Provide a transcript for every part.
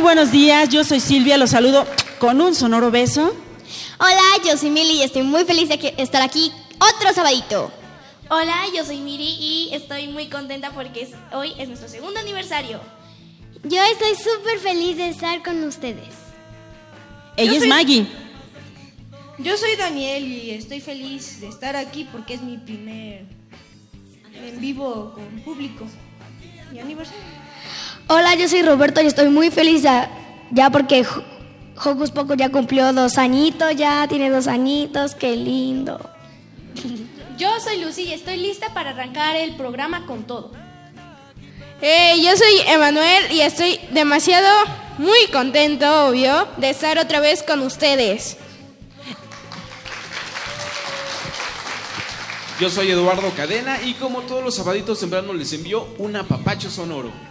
Muy buenos días, yo soy Silvia, los saludo con un sonoro beso. Hola, yo soy Mili y estoy muy feliz de estar aquí otro sabadito. Hola, yo soy Miri y estoy muy contenta porque es- hoy es nuestro segundo aniversario. Yo estoy súper feliz de estar con ustedes. Ella es soy- Maggie. Yo soy Daniel y estoy feliz de estar aquí porque es mi primer en vivo con público. Mi aniversario. Hola, yo soy Roberto y estoy muy feliz ya, ya porque Ho- Hocus Pocus ya cumplió dos añitos, ya tiene dos añitos, qué lindo. Yo soy Lucy y estoy lista para arrancar el programa con todo. Eh, yo soy Emanuel y estoy demasiado muy contento, obvio, de estar otra vez con ustedes. Yo soy Eduardo Cadena y como todos los sabaditos temprano les envío un apapacho sonoro.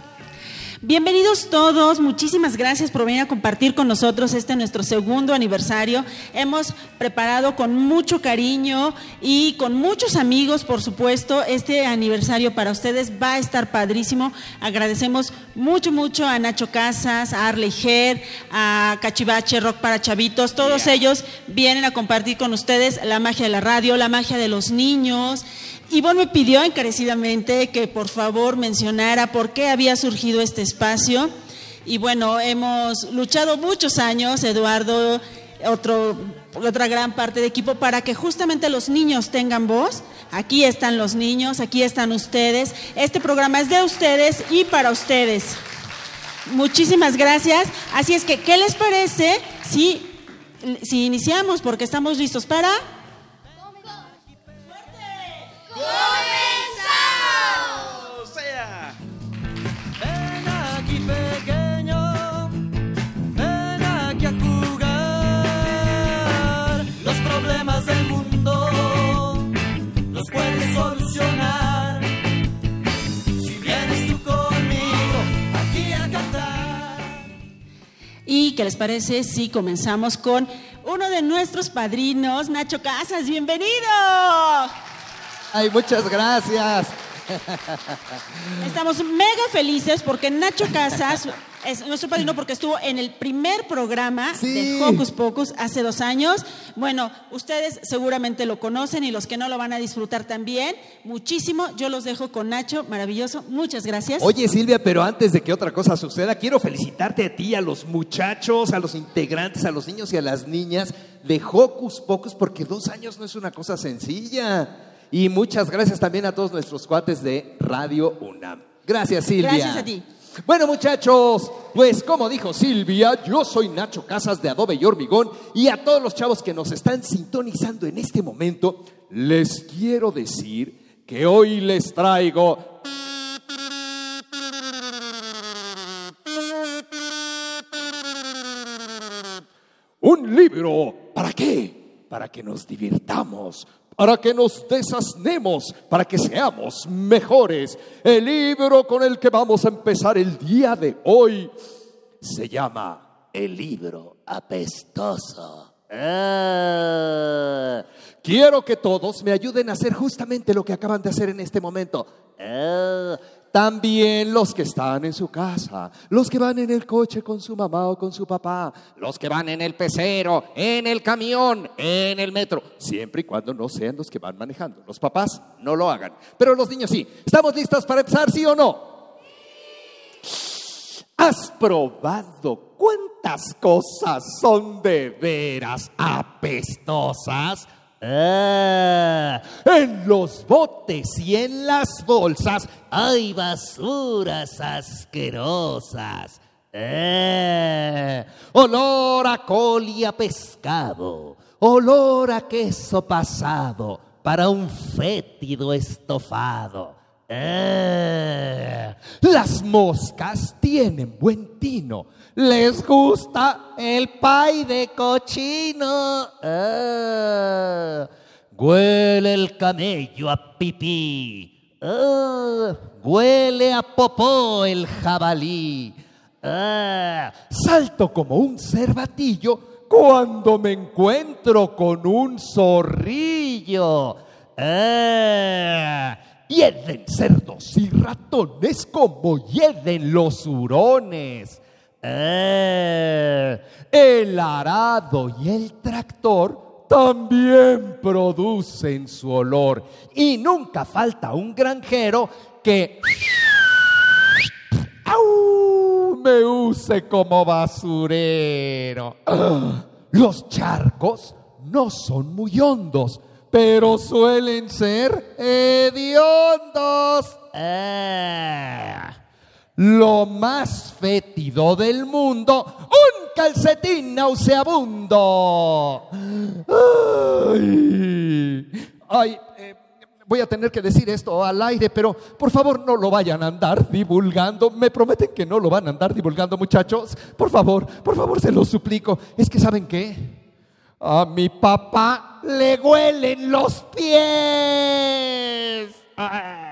Bienvenidos todos, muchísimas gracias por venir a compartir con nosotros este nuestro segundo aniversario. Hemos preparado con mucho cariño y con muchos amigos, por supuesto, este aniversario para ustedes va a estar padrísimo. Agradecemos mucho, mucho a Nacho Casas, a Arley Ger, a Cachivache, Rock para Chavitos, todos ellos vienen a compartir con ustedes la magia de la radio, la magia de los niños. Ivonne me pidió encarecidamente que por favor mencionara por qué había surgido este espacio. Y bueno, hemos luchado muchos años, Eduardo, otro, otra gran parte de equipo, para que justamente los niños tengan voz. Aquí están los niños, aquí están ustedes. Este programa es de ustedes y para ustedes. Muchísimas gracias. Así es que, ¿qué les parece si, si iniciamos? Porque estamos listos para... O sea, Ven aquí pequeño, ven aquí a jugar. Los problemas del mundo los puedes solucionar. Si vienes tú conmigo aquí a cantar. ¿Y qué les parece si comenzamos con uno de nuestros padrinos, Nacho Casas? ¡Bienvenido! Ay, muchas gracias. Estamos mega felices porque Nacho Casas es nuestro padrino porque estuvo en el primer programa Sí. de Hocus Pocus hace dos años. Bueno, ustedes seguramente lo conocen y los que no lo van a disfrutar también. Muchísimo. Yo los dejo con Nacho. Maravilloso. Muchas gracias. Oye, Silvia, pero antes de que otra cosa suceda, quiero felicitarte a ti, a los muchachos, a los integrantes, a los niños y a las niñas de Hocus Pocus, porque dos años no es una cosa sencilla. Y muchas gracias también a todos nuestros cuates de Radio UNAM. Gracias, Silvia. Gracias a ti. Bueno, muchachos, pues como dijo Silvia, yo soy Nacho Casas de Adobe y Hormigón y a todos los chavos que nos están sintonizando en este momento, les quiero decir que hoy les traigo un libro. ¿Para qué? Para que nos divirtamos, para que nos desasnemos, para que seamos mejores. El libro con el que vamos a empezar el día de hoy se llama El libro apestoso. Ah. Quiero que todos me ayuden a hacer justamente lo que acaban de hacer en este momento. Ah. También los que están en su casa, los que van en el coche con su mamá o con su papá, los que van en el pecero, en el camión, en el metro, siempre y cuando no sean los que van manejando. Los papás no lo hagan, pero los niños sí. ¿Estamos listos para empezar, sí o no? ¿Has probado cuántas cosas son de veras apestosas? Ah, en los botes y en las bolsas hay basuras asquerosas. Ah, olor a col y a pescado, olor a queso pasado para un fétido estofado. Ah, las moscas tienen buen tino. Les gusta el pay de cochino. Ah, huele el camello a pipí. Ah, huele a popó el jabalí. Ah, salto como un cervatillo cuando me encuentro con un zorrillo. Ah, Hieden cerdos y ratones como hieden los hurones. Ah, el arado y el tractor también producen su olor. Y nunca falta un granjero que ¡Au! me use como basurero. Ah, Los charcos no son muy hondos, pero suelen ser hediondos. Ah. Lo más fétido del mundo, un calcetín nauseabundo. Ay, ay, eh, voy a tener que decir esto al aire, pero por favor no lo vayan a andar divulgando. Me prometen que no lo van a andar divulgando, muchachos. Por favor, por favor, se lo suplico. Es que, ¿saben qué? A mi papá le huelen los pies. Ah.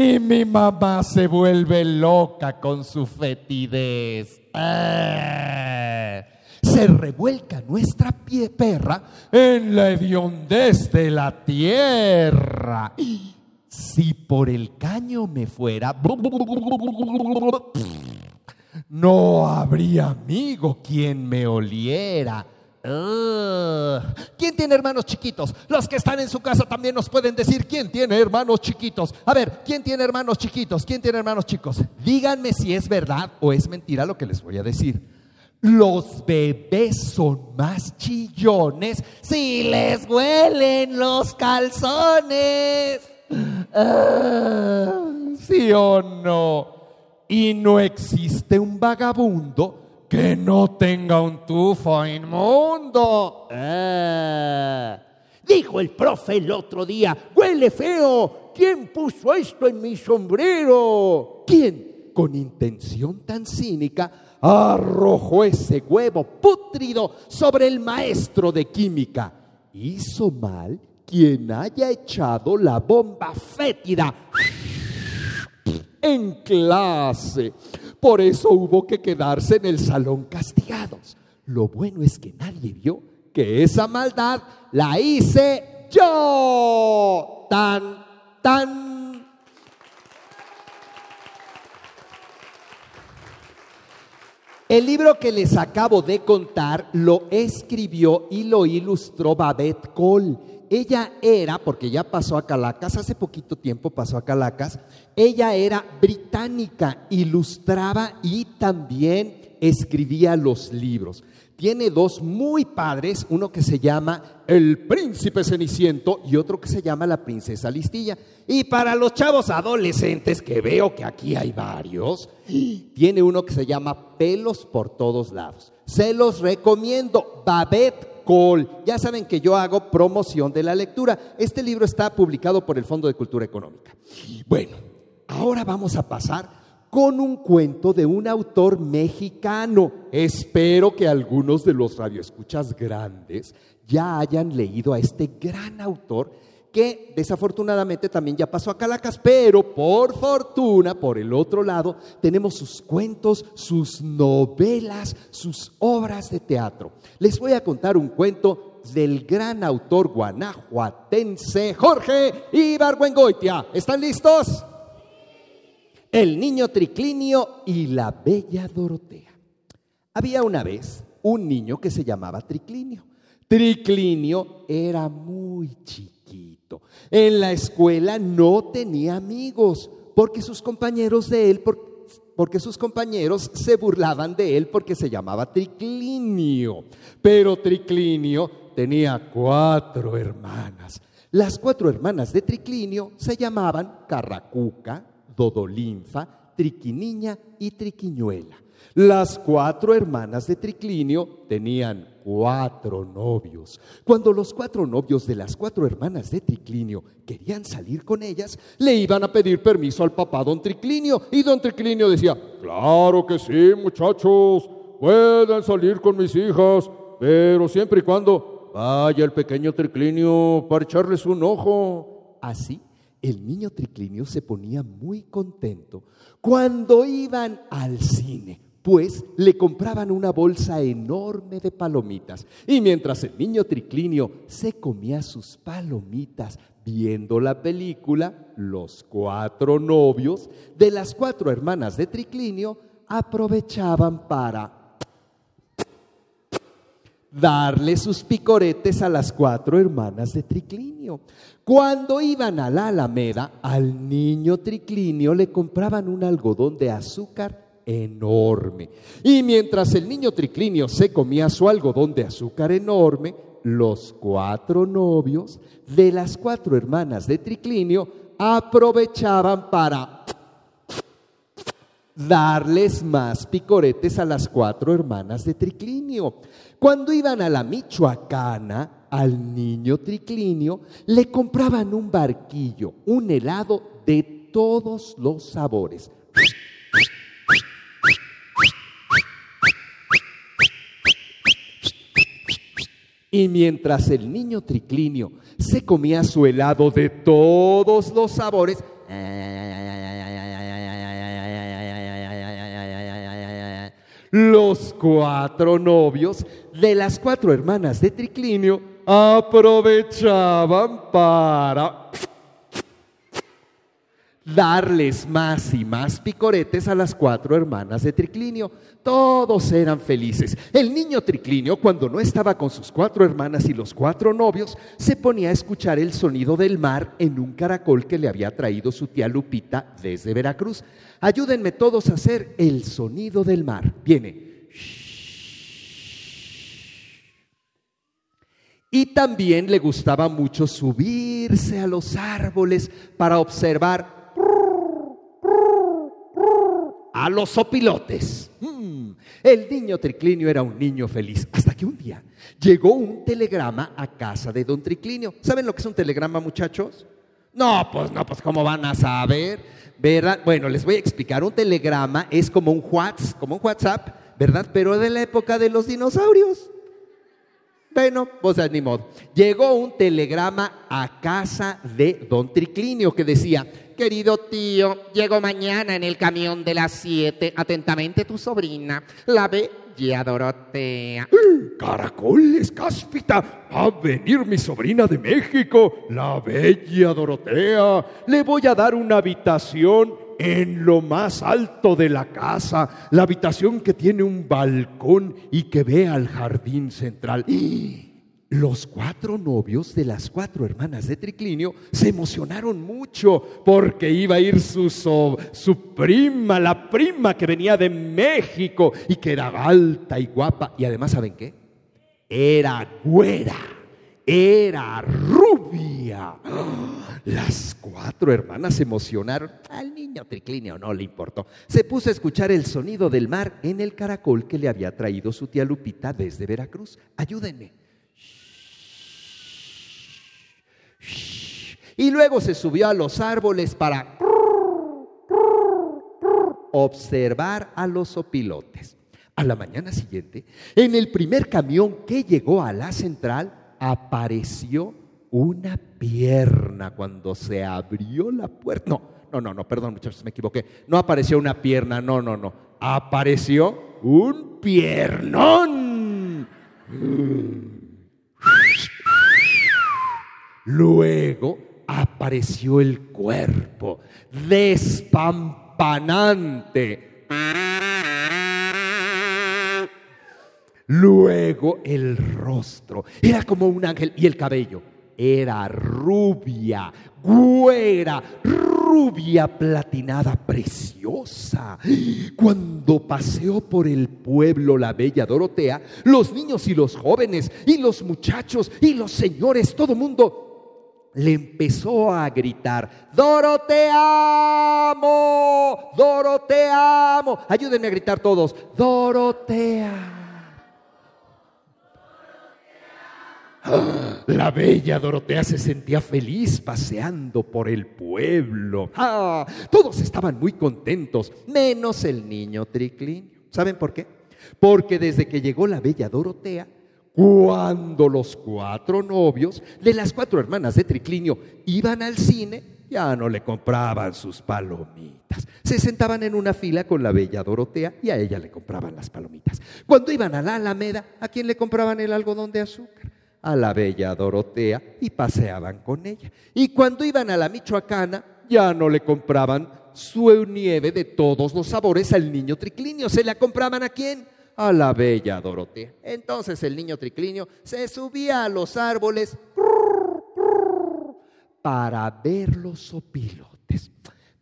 Y mi mamá se vuelve loca con su fetidez. Ah. Se revuelca nuestra pie perra en la hediondez de la tierra. Si por el caño me fuera, no habría amigo quien me oliera. ¿Quién tiene hermanos chiquitos? Los que están en su casa también nos pueden decir quién tiene hermanos chiquitos. A ver, ¿quién tiene hermanos chiquitos? ¿Quién tiene hermanos chicos? Díganme si es verdad o es mentira lo que les voy a decir. Los bebés son más chillones si les huelen los calzones. ¿Sí o no? Y no existe un vagabundo que no tenga un tufo inmundo. Ah. Dijo el profe el otro día, huele feo. ¿Quién puso esto en mi sombrero? ¿Quién, con intención tan cínica, arrojó ese huevo pútrido sobre el maestro de química? Hizo mal quien haya echado la bomba fétida en clase. Por eso hubo que quedarse en el salón castigados. Lo bueno es que nadie vio que esa maldad la hice yo. Tan, tan. El libro que les acabo de contar lo escribió y lo ilustró Babette Cole. Ella era, porque ya pasó a Calacas, hace poquito tiempo pasó a Calacas, ella era británica, ilustraba y también escribía los libros. Tiene dos muy padres, uno que se llama El Príncipe Ceniciento y otro que se llama La Princesa Listilla. Y para los chavos adolescentes, que veo que aquí hay varios, tiene uno que se llama Pelos por todos lados. Se los recomiendo, Babette Ya saben que yo hago promoción de la lectura. Este libro está publicado por el Fondo de Cultura Económica. Bueno, ahora vamos a pasar con un cuento de un autor mexicano. Espero que algunos de los radioescuchas grandes ya hayan leído a este gran autor que desafortunadamente también ya pasó a Calacas, pero por fortuna, por el otro lado, tenemos sus cuentos, sus novelas, sus obras de teatro. Les voy a contar un cuento del gran autor guanajuatense Jorge Ibargüengoitia. ¿Están listos? El niño Triclinio y la bella Dorotea. Había una vez un niño que se llamaba Triclinio. Triclinio era muy chiquito. En la escuela no tenía amigos porque sus compañeros de él, porque sus compañeros se burlaban de él porque se llamaba Triclinio. Pero Triclinio tenía cuatro hermanas. Las cuatro hermanas de Triclinio se llamaban Carracuca, Dodolinfa, Triquiniña y Triquiñuela. Las cuatro hermanas de Triclinio tenían cuatro novios. Cuando los cuatro novios de las cuatro hermanas de Triclinio querían salir con ellas, le iban a pedir permiso al papá don Triclinio. Y don Triclinio decía, claro que sí, muchachos, pueden salir con mis hijas, pero siempre y cuando vaya el pequeño Triclinio para echarles un ojo. Así el niño Triclinio se ponía muy contento cuando iban al cine, pues le compraban una bolsa enorme de palomitas. Y mientras el niño Triclinio se comía sus palomitas viendo la película, los cuatro novios de las cuatro hermanas de Triclinio aprovechaban para darle sus picoretes a las cuatro hermanas de Triclinio. Cuando iban a la Alameda, al niño Triclinio le compraban un algodón de azúcar enorme. Y mientras el niño Triclinio se comía su algodón de azúcar enorme, los cuatro novios de las cuatro hermanas de Triclinio aprovechaban para darles más picoretes a las cuatro hermanas de Triclinio. Cuando iban a la Michoacana, al niño Triclinio le compraban un barquillo, un helado de todos los sabores. Y mientras el niño Triclinio se comía su helado de todos los sabores, los cuatro novios de las cuatro hermanas de Triclinio aprovechaban para darles más y más picoretes a las cuatro hermanas de Triclinio. Todos eran felices. El niño Triclinio, cuando no estaba con sus cuatro hermanas y los cuatro novios, se ponía a escuchar el sonido del mar en un caracol que le había traído su tía Lupita desde Veracruz. Ayúdenme todos a hacer el sonido del mar. Viene. Y también le gustaba mucho subirse a los árboles para observar a los opilotes. Mm, el niño Triclinio era un niño feliz, hasta que un día llegó un telegrama a casa de don Triclinio. ¿Saben lo que es un telegrama, muchachos? No, pues no, pues cómo van a saber, ¿verdad? Bueno, les voy a explicar. Un telegrama es como un WhatsApp, como un WhatsApp, ¿verdad? Pero de la época de los dinosaurios. Bueno, pues ni modo. Llegó un telegrama a casa de don Triclinio que decía, querido tío, llego mañana en el camión de las siete. Atentamente tu sobrina, la bella Dorotea. Caracoles, cáspita, va a venir mi sobrina de México, la bella Dorotea. Le voy a dar una habitación en lo más alto de la casa, la habitación que tiene un balcón y que ve al jardín central. Los cuatro novios de las cuatro hermanas de Triclinio se emocionaron mucho porque iba a ir su, su prima, la prima que venía de México y que era alta y guapa. Y además, ¿saben qué? Era güera, era rubia. Las cuatro hermanas se emocionaron. Al niño Triclinio no le importó. Se puso a escuchar el sonido del mar en el caracol que le había traído su tía Lupita desde Veracruz. Ayúdenme. Y luego se subió a los árboles para observar a los opilotes. A la mañana siguiente, en el primer camión que llegó a la central, apareció una pierna cuando se abrió la puerta. No, no, no, no, perdón muchachos, me equivoqué. No apareció una pierna, no, no, no. Apareció un piernón. Luego apareció el cuerpo despampanante. Luego el rostro era como un ángel y el cabello era rubia, güera, rubia platinada, preciosa. Cuando paseó por el pueblo la bella Dorotea, los niños y los jóvenes y los muchachos y los señores, todo mundo le empezó a gritar, Dorotea amo, Dorotea. Ayúdenme a gritar todos, Dorotea. La bella Dorotea se sentía feliz paseando por el pueblo. Ah, todos estaban muy contentos, menos el niño Triclinio. ¿Saben por qué? Porque desde que llegó la bella Dorotea, cuando los cuatro novios de las cuatro hermanas de Triclinio iban al cine, ya no le compraban sus palomitas. Se sentaban en una fila con la bella Dorotea y a ella le compraban las palomitas. Cuando iban a la Alameda, ¿a quién le compraban el algodón de azúcar? a la bella Dorotea y paseaban con ella. Y cuando iban a la Michoacana, ya no le compraban su nieve de todos los sabores al niño triclinio. ¿Se la compraban a quién? A la bella Dorotea. Entonces el niño triclinio se subía a los árboles para ver los opilotes.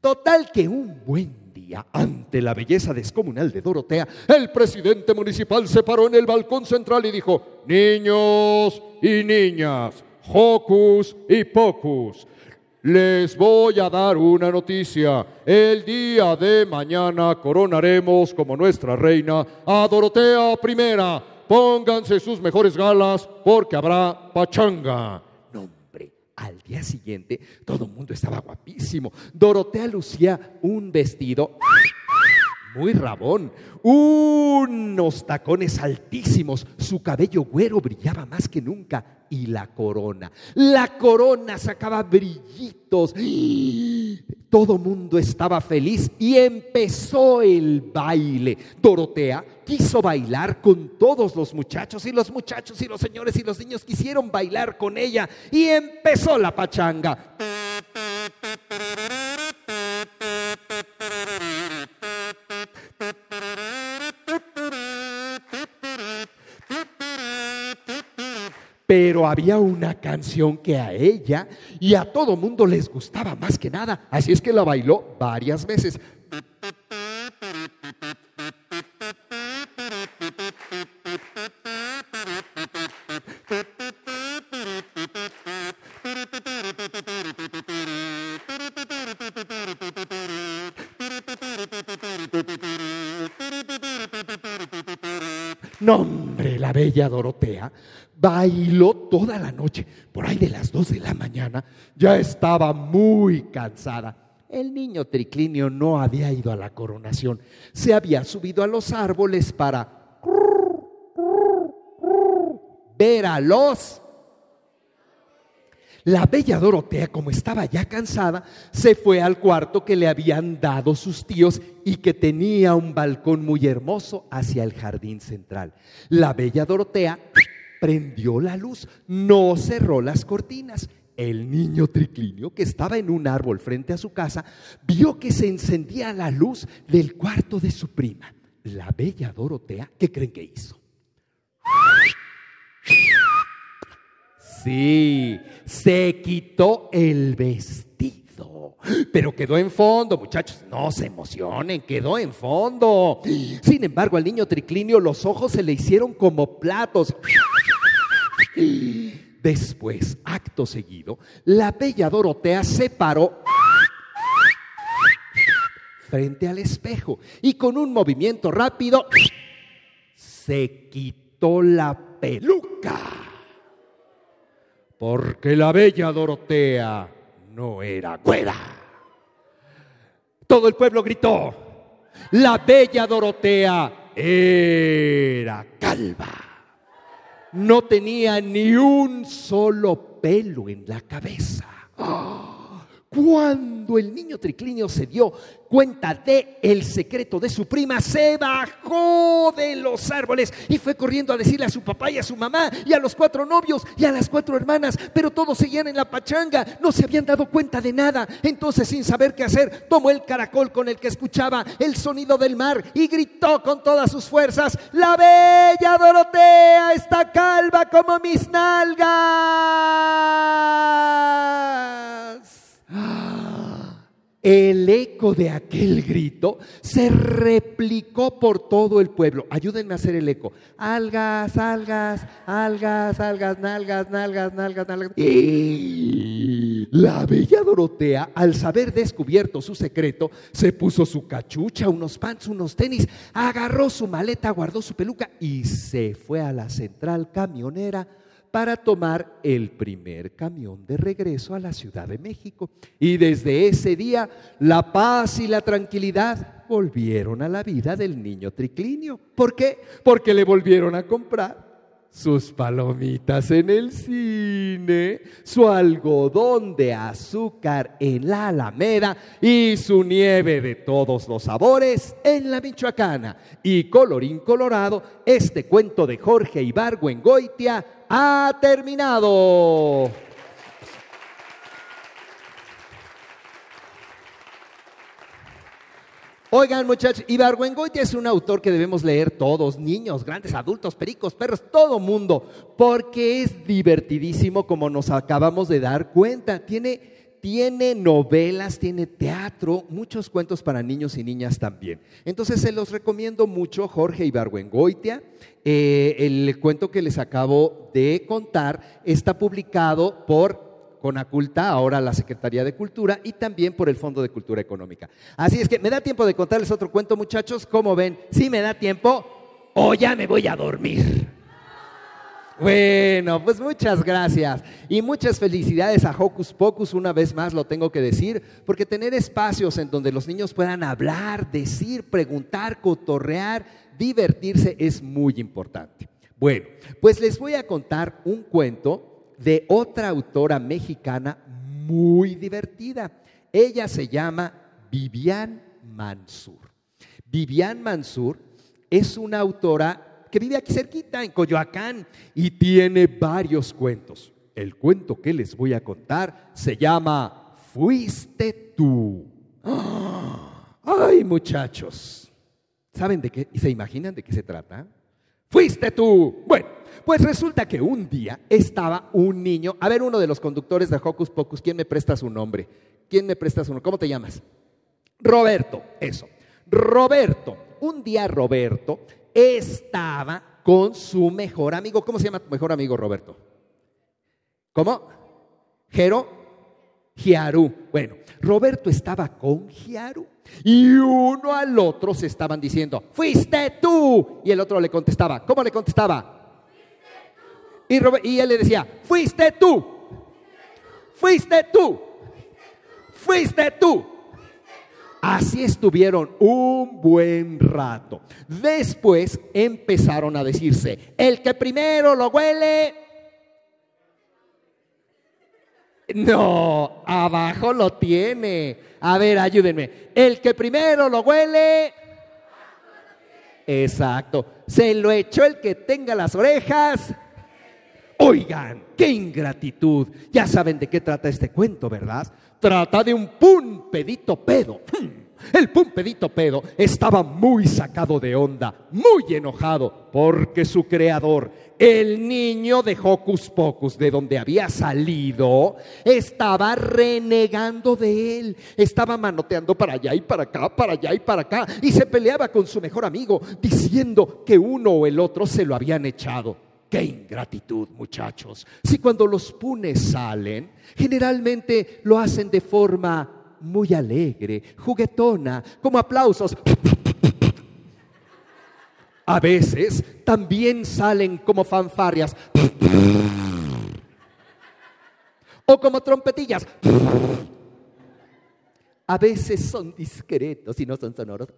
Total que un buen día, ante la belleza descomunal de Dorotea, el presidente municipal se paró en el balcón central y dijo, niños y niñas, hocus y pocus, les voy a dar una noticia. El día de mañana coronaremos como nuestra reina a Dorotea I. Pónganse sus mejores galas porque habrá pachanga. Al día siguiente, todo el mundo estaba guapísimo. Dorotea lucía un vestido muy rabón, unos tacones altísimos, su cabello güero brillaba más que nunca y la corona. La corona sacaba brillitos. Todo mundo estaba feliz y empezó el baile. Dorotea quiso bailar con todos los muchachos y los muchachos y los señores y los niños quisieron bailar con ella y empezó la pachanga. Pero había una canción que a ella y a todo mundo les gustaba más que nada. Así es que la bailó varias veces. Nombre, la bella Dorotea bailó toda la noche. Por ahí de las dos de la mañana ya estaba muy cansada. El niño triclinio no había ido a la coronación. Se había subido a los árboles para ver a los la bella Dorotea, como estaba ya cansada, se fue al cuarto que le habían dado sus tíos y que tenía un balcón muy hermoso hacia el jardín central. La bella Dorotea prendió la luz, no cerró las cortinas. El niño triclinio, que estaba en un árbol frente a su casa, vio que se encendía la luz del cuarto de su prima. La bella Dorotea, ¿qué creen que hizo? Sí, se quitó el vestido. Pero quedó en fondo, muchachos, no se emocionen, quedó en fondo. Sin embargo, al niño triclinio los ojos se le hicieron como platos. Después, acto seguido, la bella Dorotea se paró frente al espejo y con un movimiento rápido se quitó la peluca porque la bella Dorotea no era güera. Todo el pueblo gritó, la bella Dorotea era calva. No tenía ni un solo pelo en la cabeza. Cuando el niño triclinio se dio cuenta de el secreto de su prima, se bajó de los árboles y fue corriendo a decirle a su papá y a su mamá y a los cuatro novios y a las cuatro hermanas, pero todos seguían en la pachanga, no se habían dado cuenta de nada. Entonces, sin saber qué hacer, tomó el caracol con el que escuchaba el sonido del mar y gritó con todas sus fuerzas, la bella Dorotea está calva como mis nalgas. El eco de aquel grito se replicó por todo el pueblo. Ayúdenme a hacer el eco. Algas, algas, algas, algas, nalgas, nalgas, nalgas, nalgas. Y la bella Dorotea, al saber descubierto su secreto, se puso su cachucha, unos pants, unos tenis, agarró su maleta, guardó su peluca y se fue a la central camionera para tomar el primer camión de regreso a la Ciudad de México. Y desde ese día la paz y la tranquilidad volvieron a la vida del niño triclinio. ¿Por qué? Porque le volvieron a comprar sus palomitas en el cine, su algodón de azúcar en la Alameda y su nieve de todos los sabores en la Michoacana. Y colorín colorado, este cuento de Jorge Ibargüengoitia ha terminado. Oigan, muchachos, Ibargüengoitia es un autor que debemos leer todos, niños, grandes, adultos, pericos, perros, todo mundo, porque es divertidísimo como nos acabamos de dar cuenta. Tiene, tiene novelas, tiene teatro, muchos cuentos para niños y niñas también. Entonces se los recomiendo mucho, Jorge Ibargüengoitia. Eh, el cuento que les acabo de contar está publicado por Conaculta, ahora la Secretaría de Cultura, y también por el Fondo de Cultura Económica. Así es que, ¿me da tiempo de contarles otro cuento, muchachos? ¿Cómo ven? ¿Sí me da tiempo? ¿O ya me voy a dormir? Bueno, pues muchas gracias y muchas felicidades a Hocus Pocus, una vez más lo tengo que decir, porque tener espacios en donde los niños puedan hablar, decir, preguntar, cotorrear, divertirse es muy importante. Bueno, pues les voy a contar un cuento de otra autora mexicana muy divertida. Ella se llama Vivian Mansur. Vivian Mansur es una autora que vive aquí cerquita, en Coyoacán, y tiene varios cuentos. El cuento que les voy a contar se llama Fuiste tú. Ay, muchachos, ¿saben de qué? ¿Se imaginan de qué se trata? Fuiste tú. Bueno, pues resulta que un día estaba un niño, a ver, uno de los conductores de Hocus Pocus, ¿quién me presta su nombre? ¿Quién me presta su nombre? ¿Cómo te llamas? Roberto, eso. Roberto, un día Roberto estaba con su mejor amigo. ¿Cómo se llama tu mejor amigo, Roberto? ¿Cómo? Jero, Giaru. Bueno, Roberto estaba con Giaru y uno al otro se estaban diciendo, fuiste tú. Y el otro le contestaba, ¿cómo le contestaba? Y, y él le decía, fuiste tú, fuiste tú, fuiste tú. Así estuvieron un buen rato. Después empezaron a decirse, el que primero lo huele... No, abajo lo tiene. A ver, ayúdenme. El que primero lo huele... Exacto. Se lo echó el que tenga las orejas Oigan, qué ingratitud. Ya saben de qué trata este cuento, ¿verdad? Trata de un pun pedito pedo. Hmm. El pun pedito pedo estaba muy sacado de onda, muy enojado, porque su creador, el niño de Hocus Pocus, de donde había salido, estaba renegando de él. Estaba manoteando para allá y para acá, para allá y para acá, y se peleaba con su mejor amigo, diciendo que uno o el otro se lo habían echado. Qué ingratitud, muchachos. Si cuando los punes salen, generalmente lo hacen de forma muy alegre, juguetona, como aplausos. A veces también salen como fanfarrias o como trompetillas. A veces son discretos y no son sonoros.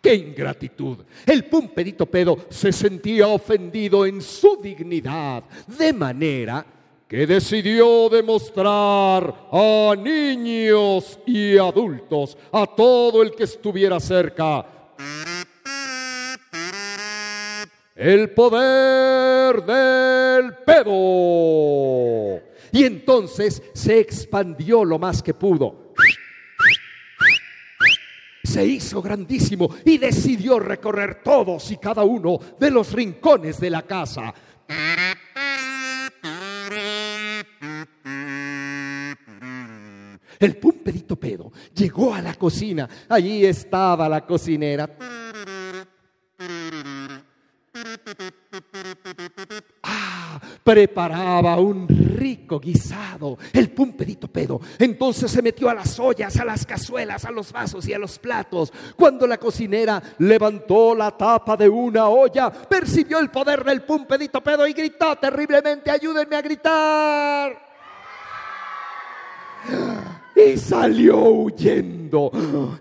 ¡Qué ingratitud! El pumpedito pedo se sentía ofendido en su dignidad, de manera que decidió demostrar a niños y adultos, a todo el que estuviera cerca, el poder del pedo. Y entonces se expandió lo más que pudo. Se hizo grandísimo y decidió recorrer todos y cada uno de los rincones de la casa. El pumpedito pedo llegó a la cocina. Allí estaba la cocinera. Preparaba un rico guisado, el pumpedito pedo. Entonces se metió a las ollas, a las cazuelas, a los vasos y a los platos. Cuando la cocinera levantó la tapa de una olla, percibió el poder del pumpedito pedo y gritó terriblemente, ayúdenme a gritar. Y salió huyendo.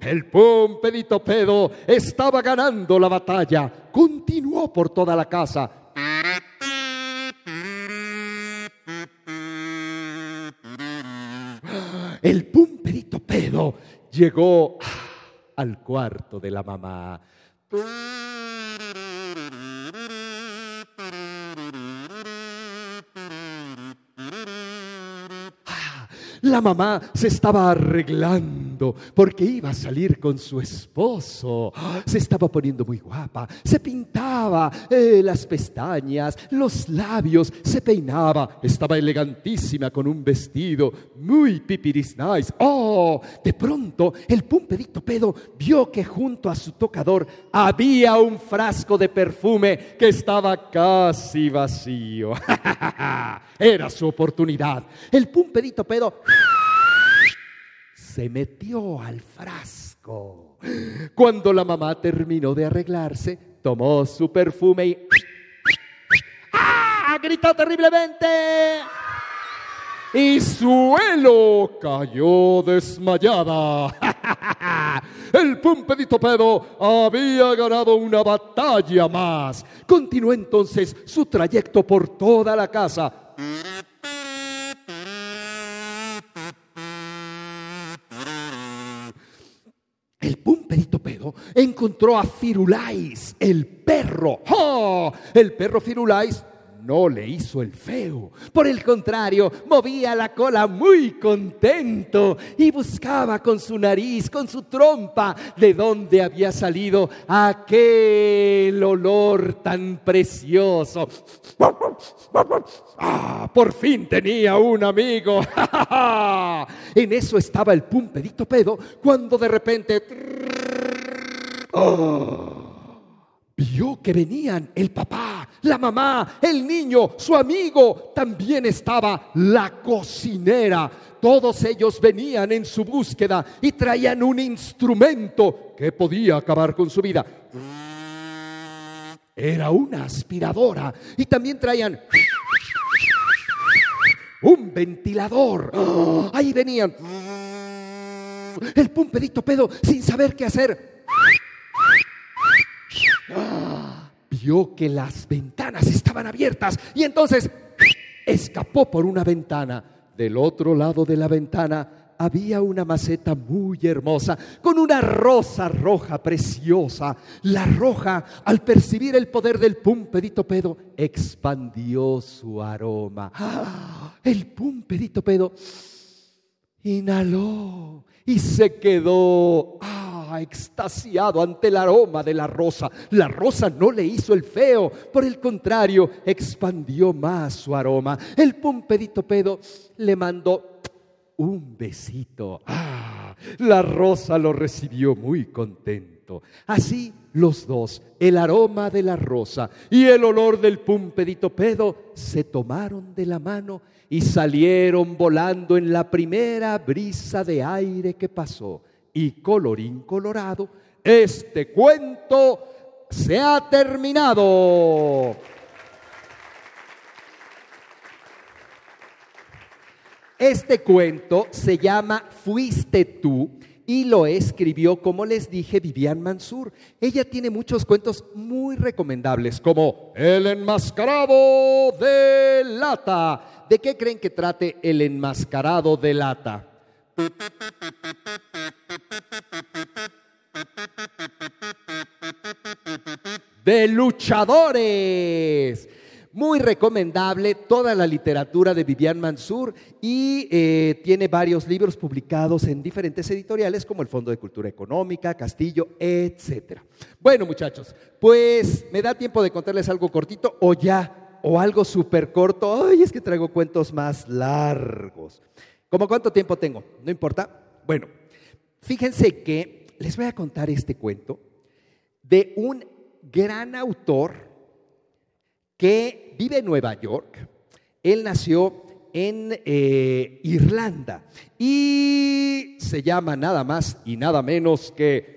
El pumpedito pedo estaba ganando la batalla. Continuó por toda la casa. El pumpedito pedo llegó al cuarto de la mamá. La mamá se estaba arreglando porque iba a salir con su esposo. Se estaba poniendo muy guapa. Se pintaba eh, las pestañas, los labios, se peinaba. Estaba elegantísima con un vestido muy pipiris nice. Oh, de pronto el pumpedito pedo vio que junto a su tocador había un frasco de perfume que estaba casi vacío. Era su oportunidad. El pumpedito pedo se metió al frasco. Cuando la mamá terminó de arreglarse, tomó su perfume y ¡Ah! gritó terriblemente. Y Suelo cayó desmayada. El pumpedito pedo había ganado una batalla más. Continuó entonces su trayecto por toda la casa. El pumpedito pedo encontró a Firulais, el perro. ¡Oh! El perro Firulais no le hizo el feo. Por el contrario, movía la cola muy contento y buscaba con su nariz, con su trompa, de dónde había salido aquel olor tan precioso. Ah, por fin tenía un amigo. en eso estaba el pumpedito pedo cuando de repente... ¡Oh! Vio que venían el papá, la mamá, el niño, su amigo. También estaba la cocinera. Todos ellos venían en su búsqueda y traían un instrumento que podía acabar con su vida. Era una aspiradora y también traían un ventilador. Ahí venían. El pumpedito pedo sin saber qué hacer vio que las ventanas estaban abiertas y entonces escapó por una ventana. Del otro lado de la ventana había una maceta muy hermosa con una rosa roja preciosa. La roja, al percibir el poder del pumpedito pedo, expandió su aroma. ¡Ah! El pumpedito pedo inhaló y se quedó extasiado ante el aroma de la rosa. La rosa no le hizo el feo, por el contrario, expandió más su aroma. El pumpedito pedo le mandó un besito. Ah, la rosa lo recibió muy contento. Así los dos, el aroma de la rosa y el olor del pumpedito pedo, se tomaron de la mano y salieron volando en la primera brisa de aire que pasó. Y colorín colorado, este cuento se ha terminado. Este cuento se llama Fuiste tú y lo escribió, como les dije, Vivian Mansur. Ella tiene muchos cuentos muy recomendables, como El enmascarado de lata. ¿De qué creen que trate El enmascarado de lata? De luchadores. Muy recomendable toda la literatura de Vivian Mansur y eh, tiene varios libros publicados en diferentes editoriales como el Fondo de Cultura Económica, Castillo, etc. Bueno muchachos, pues me da tiempo de contarles algo cortito o ya, o algo súper corto. Ay, es que traigo cuentos más largos. ¿Cómo cuánto tiempo tengo? No importa. Bueno, fíjense que les voy a contar este cuento de un gran autor que vive en Nueva York. Él nació en eh, Irlanda y se llama nada más y nada menos que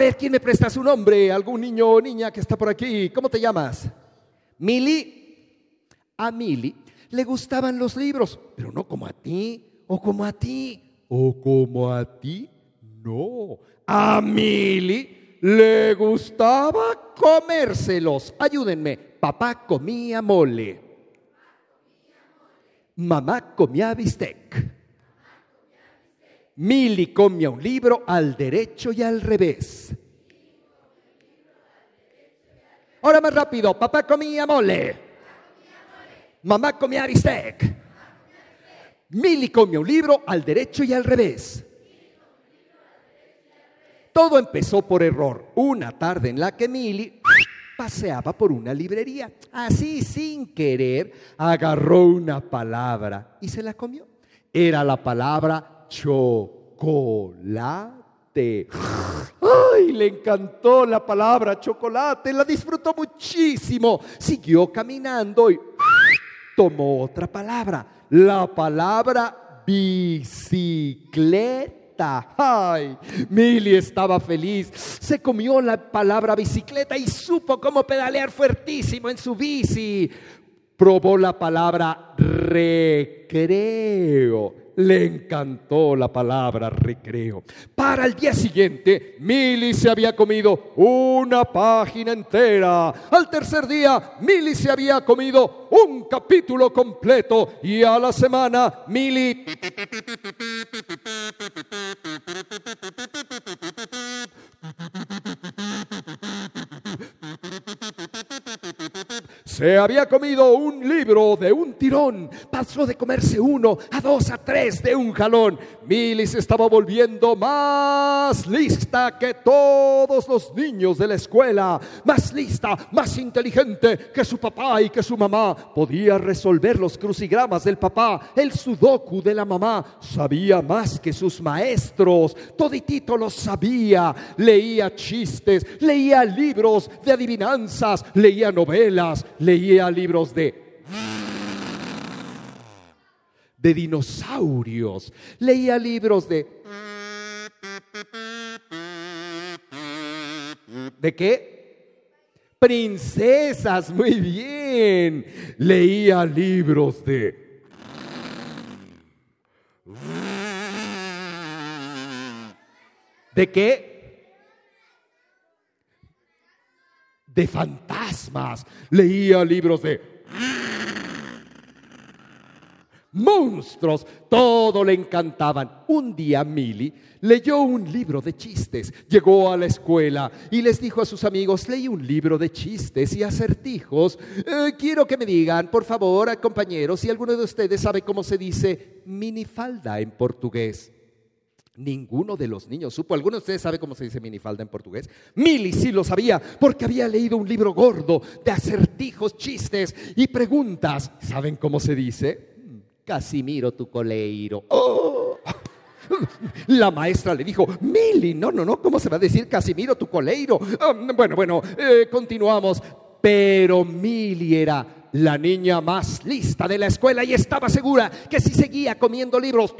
ver, ¿quién me presta su nombre? ¿Algún niño o niña que está por aquí? ¿Cómo te llamas? Mili. A Mili le gustaban los libros, pero no como a ti, o como a ti, o como a ti. No. A Mili le gustaba comérselos. Ayúdenme. Papá comía mole. Mamá comía bistec. Mili comía un libro al derecho y al revés. Ahora más rápido. Papá comía mole. Mamá comía bistec. Mili comía un libro al derecho y al revés. Todo empezó por error. Una tarde en la que Mili paseaba por una librería. Así, sin querer, agarró una palabra y se la comió. Era la palabra chocolate. ¡Ay! Le encantó la palabra chocolate, la disfrutó muchísimo. Siguió caminando y tomó otra palabra, la palabra bicicleta. Ay, Mili estaba feliz. Se comió la palabra bicicleta y supo cómo pedalear fuertísimo en su bici. Probó la palabra recreo. Le encantó la palabra recreo. Para el día siguiente, Mili se había comido una página entera. Al tercer día, Mili se había comido un capítulo completo. Y a la semana, Mili se había comido un libro de un tirón. Pasó de comerse uno a dos a tres de un jalón. Milly se estaba volviendo más lista que todos los niños de la escuela. Más lista, más inteligente que su papá y que su mamá. Podía resolver los crucigramas del papá, el sudoku de la mamá. Sabía más que sus maestros. Toditito lo sabía. Leía chistes, leía libros de adivinanzas, leía novelas, libros de de dinosaurios, leía libros de ¿De qué? Princesas, muy bien. Leía libros de ¿De qué? De fantasmas. Leía libros de monstruos, todo le encantaban. Un día Milly leyó un libro de chistes, llegó a la escuela y les dijo a sus amigos, leí un libro de chistes y acertijos. Eh, quiero que me digan, por favor, compañeros, si alguno de ustedes sabe cómo se dice minifalda en portugués. Ninguno de los niños supo. ¿Alguno de ustedes sabe cómo se dice minifalda en portugués? Mili sí lo sabía porque había leído un libro gordo de acertijos, chistes y preguntas. ¿Saben cómo se dice? Casimiro tu coleiro. ¡Oh! La maestra le dijo, Mili, no, no, no, ¿cómo se va a decir Casimiro tu coleiro? Ah, bueno, bueno, eh, continuamos. Pero Milly era la niña más lista de la escuela y estaba segura que si seguía comiendo libros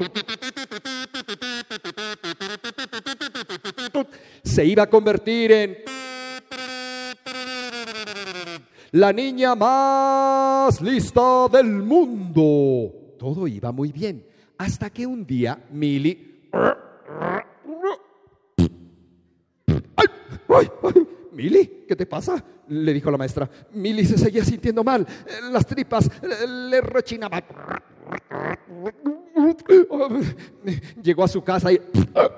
se iba a convertir en la niña más lista del mundo. Todo iba muy bien, hasta que un día Milly... ¡Ay! ¿Qué te pasa? Le dijo la maestra. Milly se seguía sintiendo mal. Las tripas le rechinaban. Llegó a su casa y...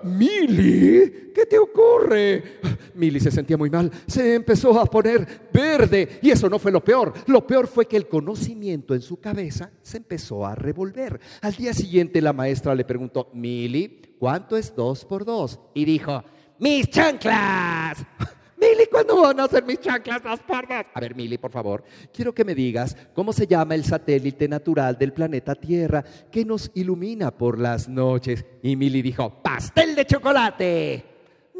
Milly, ¿qué te ocurre? Milly se sentía muy mal. Se empezó a poner verde. Y eso no fue lo peor. Lo peor fue que el conocimiento en su cabeza se empezó a revolver. Al día siguiente la maestra le preguntó, Milly, ¿cuánto es dos por dos? Y dijo, mis chanclas. Mili, ¿cuándo van a hacer mis chanclas las pardas? A ver, Mili, por favor, quiero que me digas cómo se llama el satélite natural del planeta Tierra que nos ilumina por las noches. Y Mili dijo, pastel de chocolate.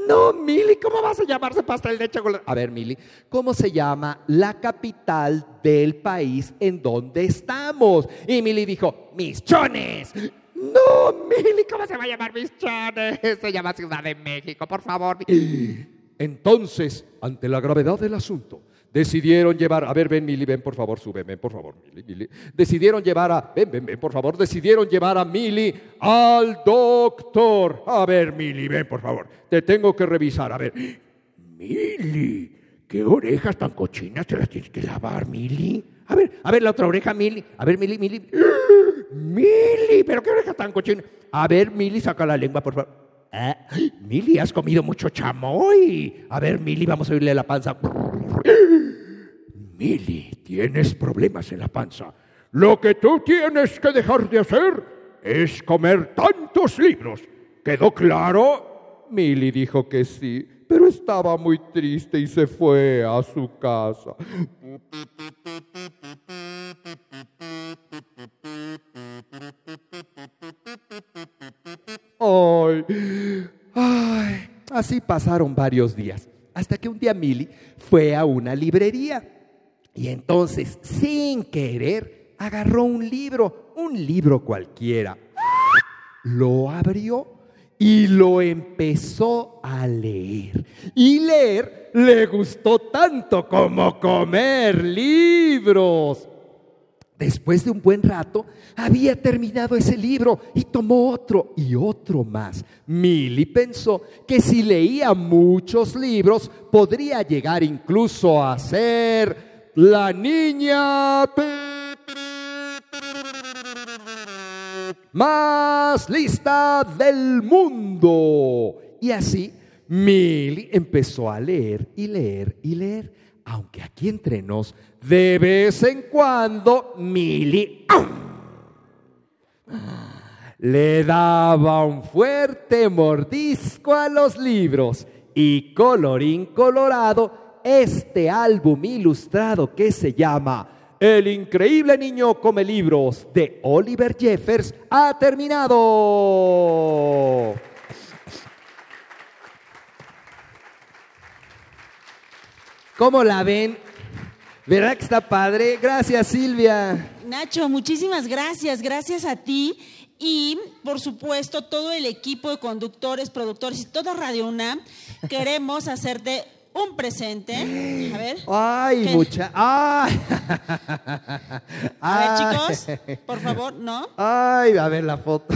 No, Mili, ¿cómo vas a llamarse pastel de chocolate? A ver, Mili, ¿cómo se llama la capital del país en donde estamos? Y Mili dijo, mis chones. No, Mili, ¿cómo se va a llamar mis chones? Se llama Ciudad de México, por favor. Entonces, ante la gravedad del asunto, decidieron llevar, a ver, ven Mili, ven por favor, sube, ven por favor, Mili, Mili. Decidieron llevar a, ven, ven, ven por favor, decidieron llevar a Mili al doctor. A ver, Mili, ven por favor, te tengo que revisar, a ver. Mili, ¿qué orejas tan cochinas te las tienes que lavar, Mili? A ver, a ver la otra oreja, Mili. A ver, Mili, Mili. Mili, pero qué orejas tan cochinas. A ver, Mili, saca la lengua, por favor. Ah, Mili, has comido mucho chamoy. A ver, Mili, vamos a oírle la panza. Mili, tienes problemas en la panza. Lo que tú tienes que dejar de hacer es comer tantos libros. ¿Quedó claro? Mili dijo que sí, pero estaba muy triste y se fue a su casa. Ay, así pasaron varios días, hasta que un día Milly fue a una librería y entonces, sin querer, agarró un libro, un libro cualquiera, lo abrió y lo empezó a leer. Y leer le gustó tanto como comer libros. Después de un buen rato, había terminado ese libro y tomó otro y otro más. Milly pensó que si leía muchos libros, podría llegar incluso a ser la niña más lista del mundo. Y así, Milly empezó a leer y leer y leer aunque aquí entre nos, de vez en cuando, Mili le daba un fuerte mordisco a los libros y colorín colorado, este álbum ilustrado que se llama El increíble niño come libros de Oliver Jeffers ha terminado. ¿Cómo la ven? ¿Verdad que está padre? Gracias, Silvia. Nacho, muchísimas gracias. Gracias a ti. Y, por supuesto, todo el equipo de conductores, productores y todo Radio UNAM, queremos hacerte un presente. A ver. Ay, ¿Qué? mucha. Ay. A ver, chicos, por favor, ¿no? Ay, a ver la foto.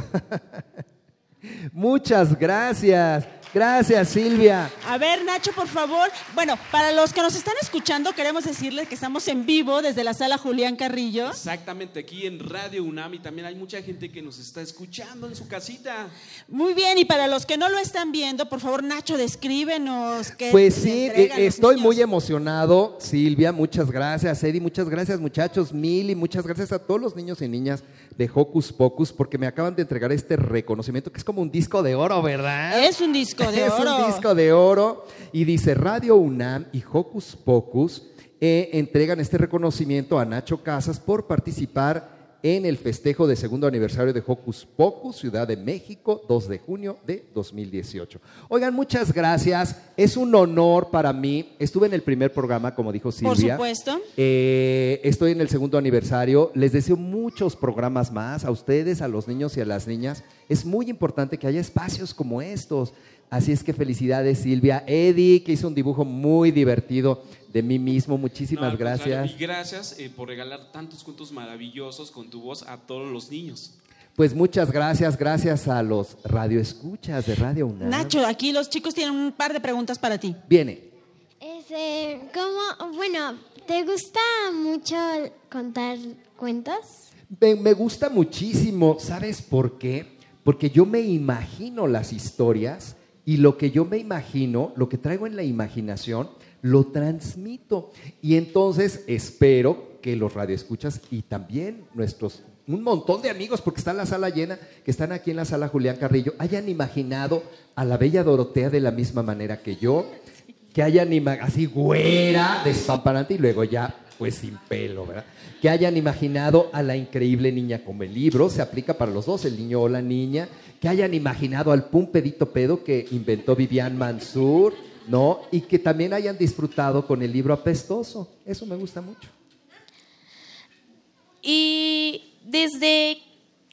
Muchas gracias. Gracias, Silvia. A ver, Nacho, por favor. Bueno, para los que nos están escuchando, queremos decirles que estamos en vivo desde la sala Julián Carrillo. Exactamente, aquí en Radio UNAM y también hay mucha gente que nos está escuchando en su casita. Muy bien, y para los que no lo están viendo, por favor, Nacho, descríbenos. qué Pues sí, eh, estoy niños. muy emocionado. Silvia, muchas gracias. Eddie, muchas gracias, muchachos. Mili, muchas gracias a todos los niños y niñas de Hocus Pocus porque me acaban de entregar este reconocimiento que es como un disco de oro, ¿verdad? Es un disco de es un disco de oro. Y dice Radio UNAM y Hocus Pocus eh, entregan este reconocimiento a Nacho Casas por participar en el festejo de segundo aniversario de Hocus Pocus, Ciudad de México, 2 de junio de 2018. Oigan, muchas gracias. Es un honor para mí. Estuve en el primer programa, como dijo Silvia. Por supuesto. Eh, estoy en el segundo aniversario. Les deseo muchos programas más a ustedes, a los niños y a las niñas. Es muy importante que haya espacios como estos. Así es que felicidades Silvia. Eddie, que hizo un dibujo muy divertido de mí mismo. Muchísimas No, gracias. Y gracias eh, por regalar tantos cuentos maravillosos con tu voz a todos los niños. Pues muchas gracias, gracias a los radioescuchas de Radio UNAM. Nacho, aquí los chicos tienen un par de preguntas para ti. Viene. Este, ¿cómo, bueno, ¿te gusta mucho contar cuentos? Me, me gusta muchísimo, ¿sabes por qué? Porque yo me imagino las historias y lo que yo me imagino, lo que traigo en la imaginación, lo transmito. Y entonces espero que los radioescuchas y también nuestros, un montón de amigos, porque está la sala llena, que están aquí en la sala Julián Carrillo, hayan imaginado a la bella Dorotea de la misma manera que yo, que hayan ima- así güera, despamparante y luego ya pues sin pelo, ¿verdad? Que hayan imaginado a la increíble niña como el libro, se aplica para los dos, el niño o la niña, que hayan imaginado al pum pedito pedo que inventó Vivian Mansur, ¿no? Y que también hayan disfrutado con el libro apestoso, eso me gusta mucho. ¿Y desde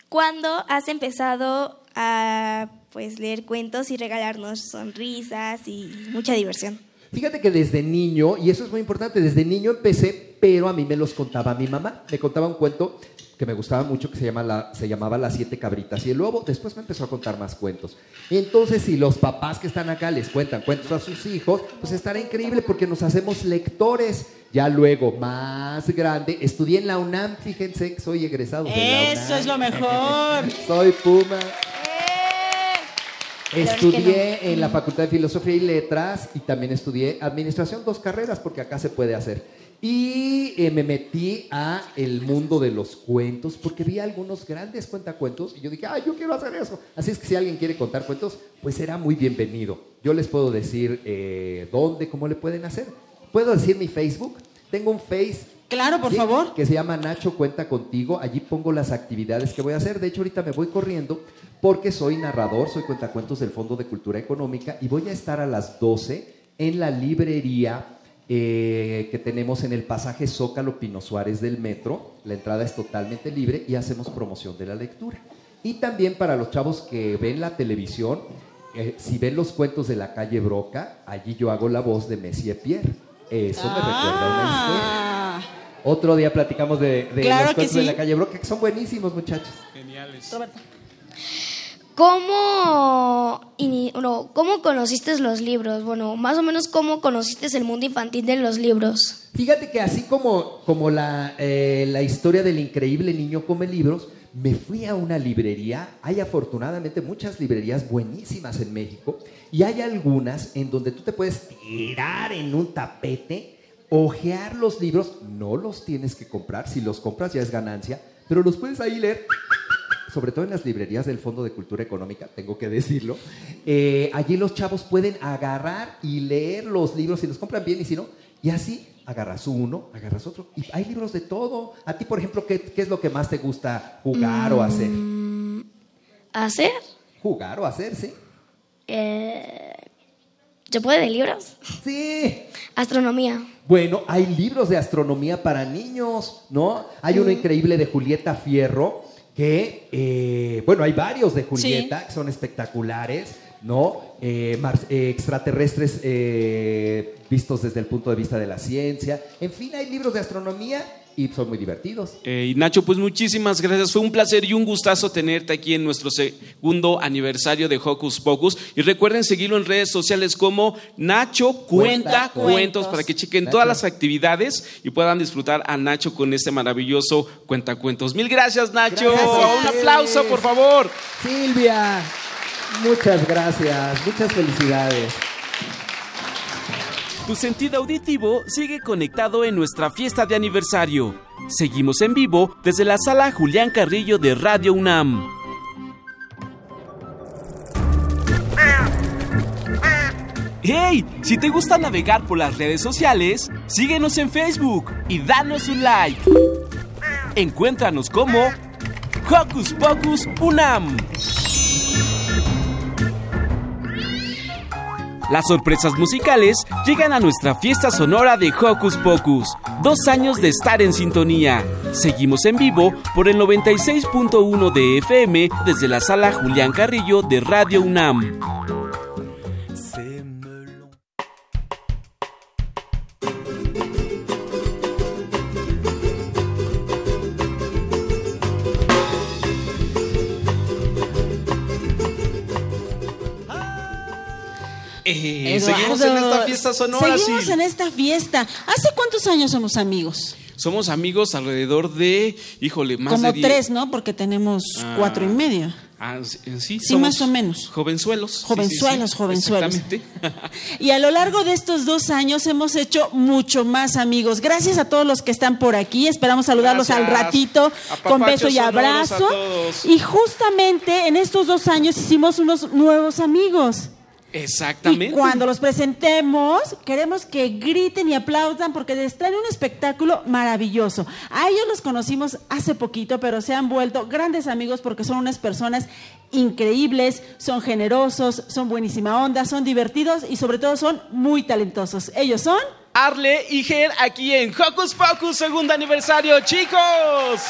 cuándo has empezado a pues leer cuentos y regalarnos sonrisas y mucha diversión? Fíjate que desde niño, y eso es muy importante, desde niño empecé, pero a mí me los contaba mi mamá. Me contaba un cuento que me gustaba mucho que se, llama la, se llamaba Las siete cabritas y el lobo. Después me empezó a contar más cuentos. Entonces, si los papás que están acá les cuentan cuentos a sus hijos, pues estará increíble porque nos hacemos lectores. Ya luego, más grande, estudié en la UNAM, fíjense que soy egresado de la UNAM. Eso es lo mejor. Soy Puma. Que Estudié en la Facultad de Filosofía y Letras y también estudié Administración, dos carreras, porque acá se puede hacer. Y eh, me metí a el mundo de los cuentos, porque vi algunos grandes cuentacuentos y yo dije, ah, yo quiero hacer eso. Así es que si alguien quiere contar cuentos, pues será muy bienvenido. Yo les puedo decir eh, dónde, cómo le pueden hacer. ¿Puedo decir mi Facebook? Tengo un Face Claro, por Sí, favor. Que se llama Nacho Cuenta Contigo. Allí pongo las actividades que voy a hacer. De hecho, ahorita me voy corriendo porque soy narrador, soy cuentacuentos del Fondo de Cultura Económica y voy a estar a las 12 en la librería eh, que tenemos en el pasaje Zócalo Pino Suárez del metro. La entrada es totalmente libre y hacemos promoción de la lectura. Y también para los chavos que ven la televisión, eh, si ven los cuentos de la calle Broca, allí yo hago la voz de Messier Pierre. Eso me recuerda a una historia. Otro día platicamos de, de Claro los cuentos de la calle Broca, que son buenísimos, muchachos. Geniales. ¿Cómo, ¿Cómo conociste los libros? Bueno, más o menos cómo conociste el mundo infantil de los libros. Fíjate que así como, como la, eh, la historia del increíble niño come libros, me fui a una librería. Hay afortunadamente muchas librerías buenísimas en México y hay algunas en donde tú te puedes tirar en un tapete, ojear los libros. No los tienes que comprar, si los compras ya es ganancia, pero los puedes ahí leer sobre todo en las librerías del Fondo de Cultura Económica, tengo que decirlo, eh, allí los chavos pueden agarrar y leer los libros si los compran bien y si no, y así agarras uno, agarras otro, y hay libros de todo. A ti, por ejemplo, ¿qué, qué es lo que más te gusta jugar o hacer? ¿Hacer? Jugar o hacer, sí. Eh, ¿Se puede de libros? Sí. Astronomía. Bueno, hay libros de astronomía para niños, ¿no? Hay uno increíble de Julieta Fierro, que, eh, bueno, hay varios de Julieta que son espectaculares, ¿no? Eh, eh, extraterrestres eh, vistos desde el punto de vista de la ciencia. En fin, hay libros de astronomía y son muy divertidos. Eh, y Nacho, pues muchísimas gracias. Fue un placer y un gustazo tenerte aquí en nuestro segundo aniversario de Hocus Pocus. Y recuerden seguirlo en redes sociales como Nacho Cuenta, Cuenta Cuentos Cuentos. para que chequen Nacho. todas las actividades y puedan disfrutar a Nacho con este maravilloso Cuentacuentos. Mil gracias, Nacho. Gracias un aplauso, por favor. Silvia, muchas gracias, muchas felicidades. Tu sentido auditivo sigue conectado en nuestra fiesta de aniversario. Seguimos en vivo desde la sala Julián Carrillo de Radio UNAM. ¡Hey! Si te gusta navegar por las redes sociales, síguenos en Facebook y danos un like. Encuéntranos como Hocus Pocus Unam. Las sorpresas musicales llegan a nuestra fiesta sonora de Hocus Pocus. Dos años de estar en sintonía. Seguimos en vivo por el 96.1 de FM desde la sala Julián Carrillo de Radio UNAM. Eh, seguimos en esta fiesta sonora. Seguimos sí. en esta fiesta. ¿Hace cuántos años somos amigos? Somos amigos alrededor de, híjole, más Como de diez- tres, ¿no? Porque tenemos Ah. cuatro y medio. Ah, sí, sí, somos más o menos. Jovenzuelos. Sí, sí, sí. Jovenzuelos, jovenzuelos. Exactamente. Y a lo largo de estos dos años hemos hecho mucho más amigos. Gracias a todos los que están por aquí. Esperamos saludarlos al ratito con beso y abrazo. todos. Y justamente en estos dos años hicimos unos nuevos amigos. Exactamente. Y cuando los presentemos, queremos que griten y aplaudan porque les traen un espectáculo maravilloso. A ellos los conocimos hace poquito, pero se han vuelto grandes amigos porque son unas personas increíbles, son generosos, son buenísima onda, son divertidos y sobre todo son muy talentosos. Ellos son... Arle y Ger aquí en Hocus Pocus, segundo aniversario, chicos.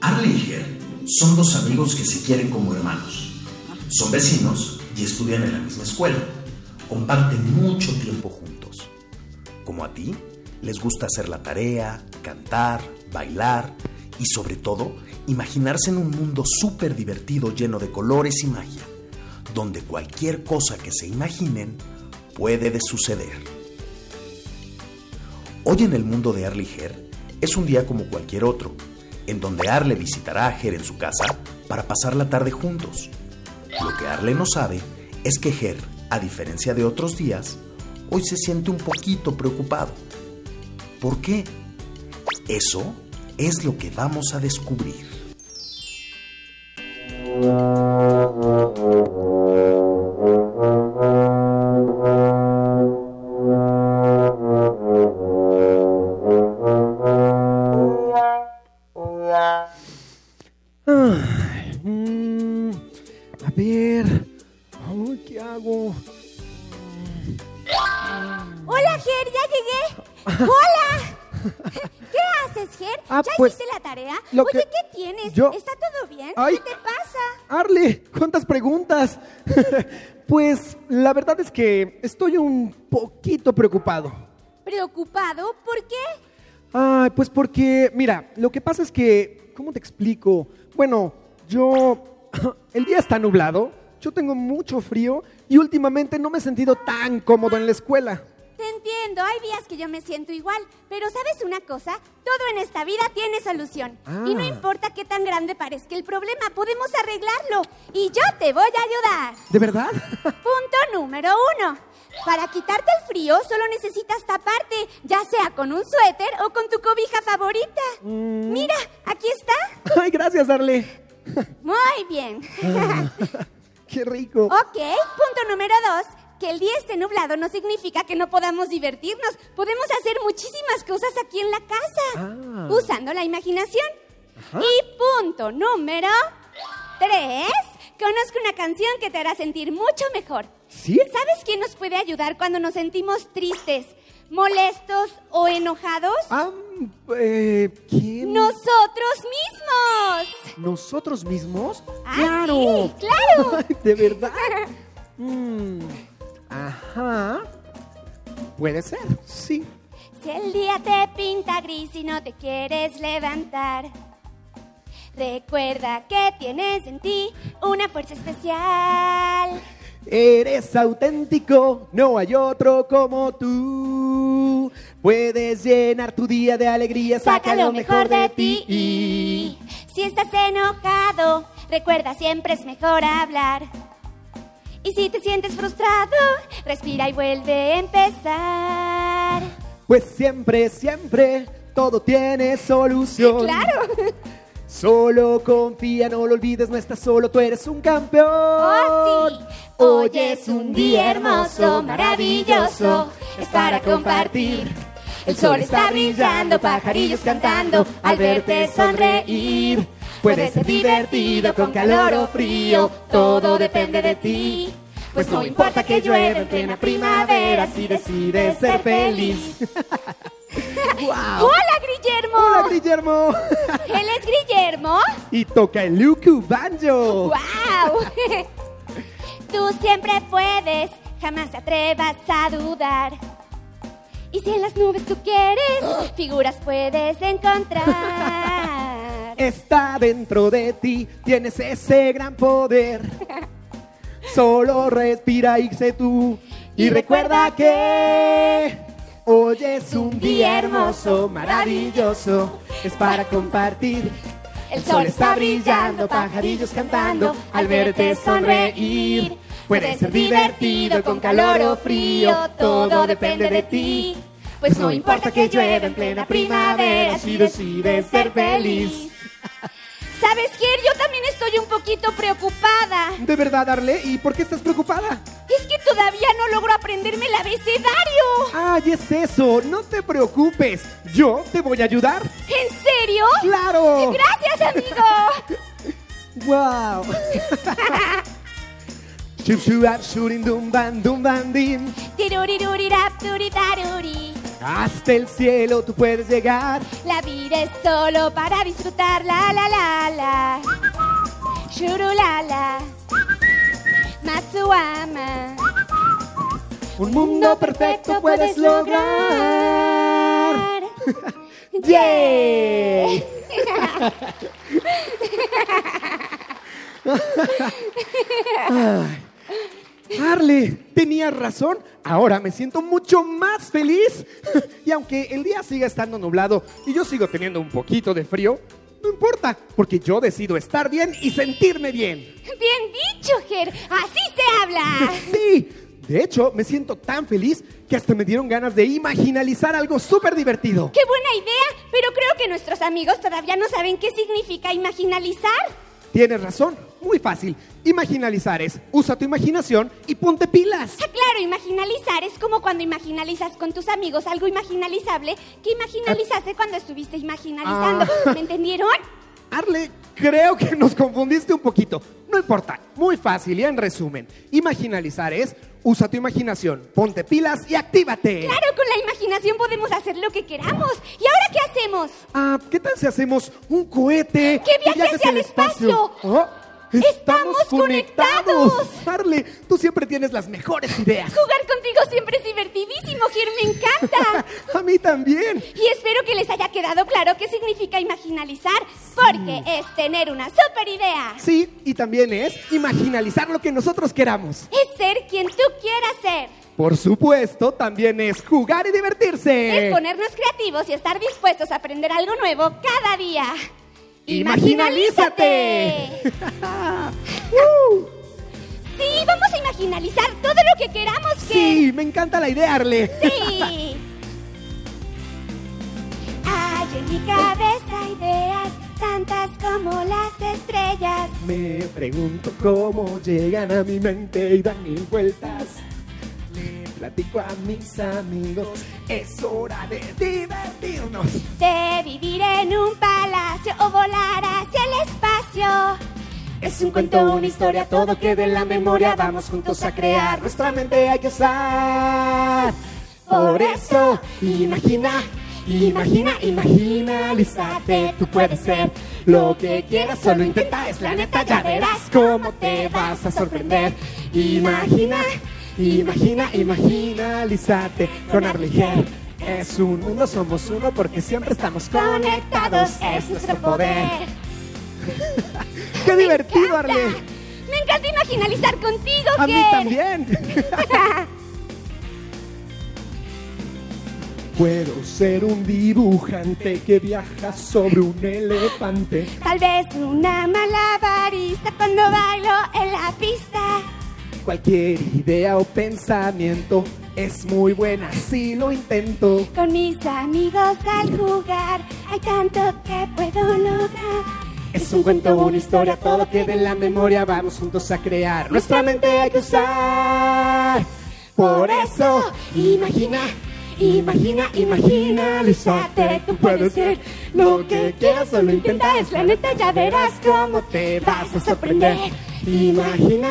Arle y Ger son dos amigos que se quieren como hermanos. Son vecinos y estudian en la misma escuela. Comparten mucho tiempo juntos. Como a ti, les gusta hacer la tarea, cantar, bailar y sobre todo imaginarse en un mundo súper divertido lleno de colores y magia, donde cualquier cosa que se imaginen puede de suceder. Hoy en el mundo de Arle y Ger es un día como cualquier otro, en donde Arle visitará a Ger en su casa para pasar la tarde juntos. Lo que Arle no sabe es que Ger, a diferencia de otros días, hoy se siente un poquito preocupado. ¿Por qué? Eso es lo que vamos a descubrir. ¿Cuántas preguntas? pues la verdad es que estoy un poquito preocupado. ¿Preocupado? ¿Por qué? Ay, pues porque, mira, lo que pasa es que, ¿cómo te explico? Bueno, yo, el día está nublado, yo tengo mucho frío y últimamente no me he sentido tan cómodo en la escuela. Te entiendo, hay días que yo me siento igual, pero ¿sabes una cosa? Todo en esta vida tiene solución. Y no Ah. importa qué tan grande parezca el problema, podemos arreglarlo. Y yo te voy a ayudar. ¿De verdad? Punto número uno. Para quitarte el frío solo necesitas taparte, ya sea con un suéter o con tu cobija favorita. Mira, aquí está. Ay, gracias, Arle. Muy bien. Qué rico. ok, punto número dos. Que el día esté nublado no significa que no podamos divertirnos. Podemos hacer muchísimas cosas aquí en la casa. Ah. Usando la imaginación. Y punto número tres. Conozco una canción que te hará sentir mucho mejor. ¿Sí? ¿Sabes quién nos puede ayudar cuando nos sentimos tristes, molestos o enojados? Ah, eh, ¿quién? Nosotros mismos. ¿Nosotros mismos? Ah, ¡Claro! sí, claro. ¿De verdad? Mm, ajá. Puede ser, sí. Si el día te pinta gris y no te quieres levantar, recuerda que tienes en ti una fuerza especial. Eres auténtico, no hay otro como tú. Puedes llenar tu día de alegría, Saca lo mejor de ti. Si estás enojado, recuerda siempre es mejor hablar. Y si te sientes frustrado, respira y vuelve a empezar. Pues siempre, siempre, todo tiene solución. Claro. Solo confía, no lo olvides, no estás solo, tú eres un campeón. Oh, sí. Hoy es un día hermoso, maravilloso, es para compartir. El sol está brillando, pajarillos cantando, al verte sonreír. Puede ser divertido con calor o frío, todo depende de ti. Pues no importa que llueva en plena primavera si decides ser feliz. Hola, Guillermo. Hola, Guillermo. Él es Guillermo. Y toca el Luku Banjo. ¡Wow! Tú siempre puedes, jamás te atrevas a dudar. Y si en las nubes tú quieres, figuras puedes encontrar. Está dentro de ti, tienes ese gran poder. Solo respira y sé tú. Y recuerda que hoy es un día hermoso, maravilloso. Es para compartir. El sol está brillando, pajarillos cantando, al verte sonreír. Puede ser divertido con calor o frío, todo depende de ti. Pues no importa que llueva en plena primavera si decides ser feliz. ¿Sabes qué? Yo también estoy un poquito preocupada. ¿De verdad, Arle? ¿Y por qué estás preocupada? Es que todavía no logro aprenderme el abecedario. Ay, es eso, no te preocupes. Yo te voy a ayudar. ¿En serio? ¡Claro! Gracias, amigo. ¡Wow! Chup chuap shurin dum ban dum ban din. Tirurirurap, turitaruri. Hasta el cielo tú puedes llegar. La vida es solo para disfrutar, la la la la. Shurulala. Matsuama. Un mundo perfecto puedes lograr. ¡Yay! Ay. Arle, tenías razón. Ahora me siento mucho más feliz. Y aunque el día siga estando nublado y yo sigo teniendo un poquito de frío, no importa, porque yo decido estar bien y sentirme bien. Bien dicho, Ger. Así se habla. Sí, de hecho, me siento tan feliz que hasta me dieron ganas de imaginalizar algo súper divertido. ¡Qué buena idea! Pero creo que nuestros amigos todavía no saben qué significa imaginalizar. Tienes razón, muy fácil. Imaginalizar es, usa tu imaginación y ponte pilas. Ah, claro, imaginalizar es como cuando imaginalizas con tus amigos algo imaginalizable que imaginalizaste cuando estuviste imaginalizando. Ah. ¿Me entendieron? Arle, creo que nos confundiste un poquito. No importa, muy fácil y en resumen. Imaginalizar es, usa tu imaginación, ponte pilas y actívate. Claro, con la imaginación podemos hacer lo que queramos. ¿Y ahora qué hacemos? Ah, ¿qué tal si hacemos un cohete? ¿Qué viaje hacia el espacio? Oh, ¡Estamos conectados! Arle, tú siempre tienes las mejores ideas. Jugar contigo siempre es divertidísimo, Gir, me encanta. A mí también. Y espero que les haya quedado claro qué significa imaginalizar, porque es tener una super idea. Sí, y también es imaginalizar lo que nosotros queramos. Es ser quien tú quieras ser. Por supuesto, también es jugar y divertirse. Es ponernos creativos y estar dispuestos a aprender algo nuevo cada día. ¡Imaginalízate! Sí, vamos a imaginalizar todo lo que queramos que... Sí, me encanta la idea, Arle. Sí. Hay en mi cabeza ideas tantas como las estrellas. Me pregunto cómo llegan a mi mente y dan mil vueltas. Platico a mis amigos, es hora de divertirnos. De vivir en un palacio o volar hacia el espacio. Es un cuento, una historia, todo queda en la memoria. Vamos juntos a crear, nuestra mente hay que usar. Por eso, imagina, imagina, imaginalízate. Tú puedes ser lo que quieras, solo intenta, es la neta, ya verás cómo te vas a sorprender. Imagina, imagina, imaginalízate con Arliger. Es un mundo, somos uno porque siempre estamos conectados, es nuestro poder. ¡Qué divertido, Arle! Me encanta imaginalizar contigo, A mí Ger. también. Puedo ser un dibujante que viaja sobre un elefante. Tal vez una malabarista cuando bailo en la pista. Cualquier idea o pensamiento es muy buena si lo intento. Con mis amigos al jugar hay tanto que puedo lograr. Es un cuento, una historia, todo queda en la memoria, vamos juntos a crear. Nuestra mente hay que usar. Por eso, imagina, imagina, imagina, Lizate, tú puedes ser lo que quieras, solo intenta, es la neta, ya verás cómo te vas a sorprender. Imagina,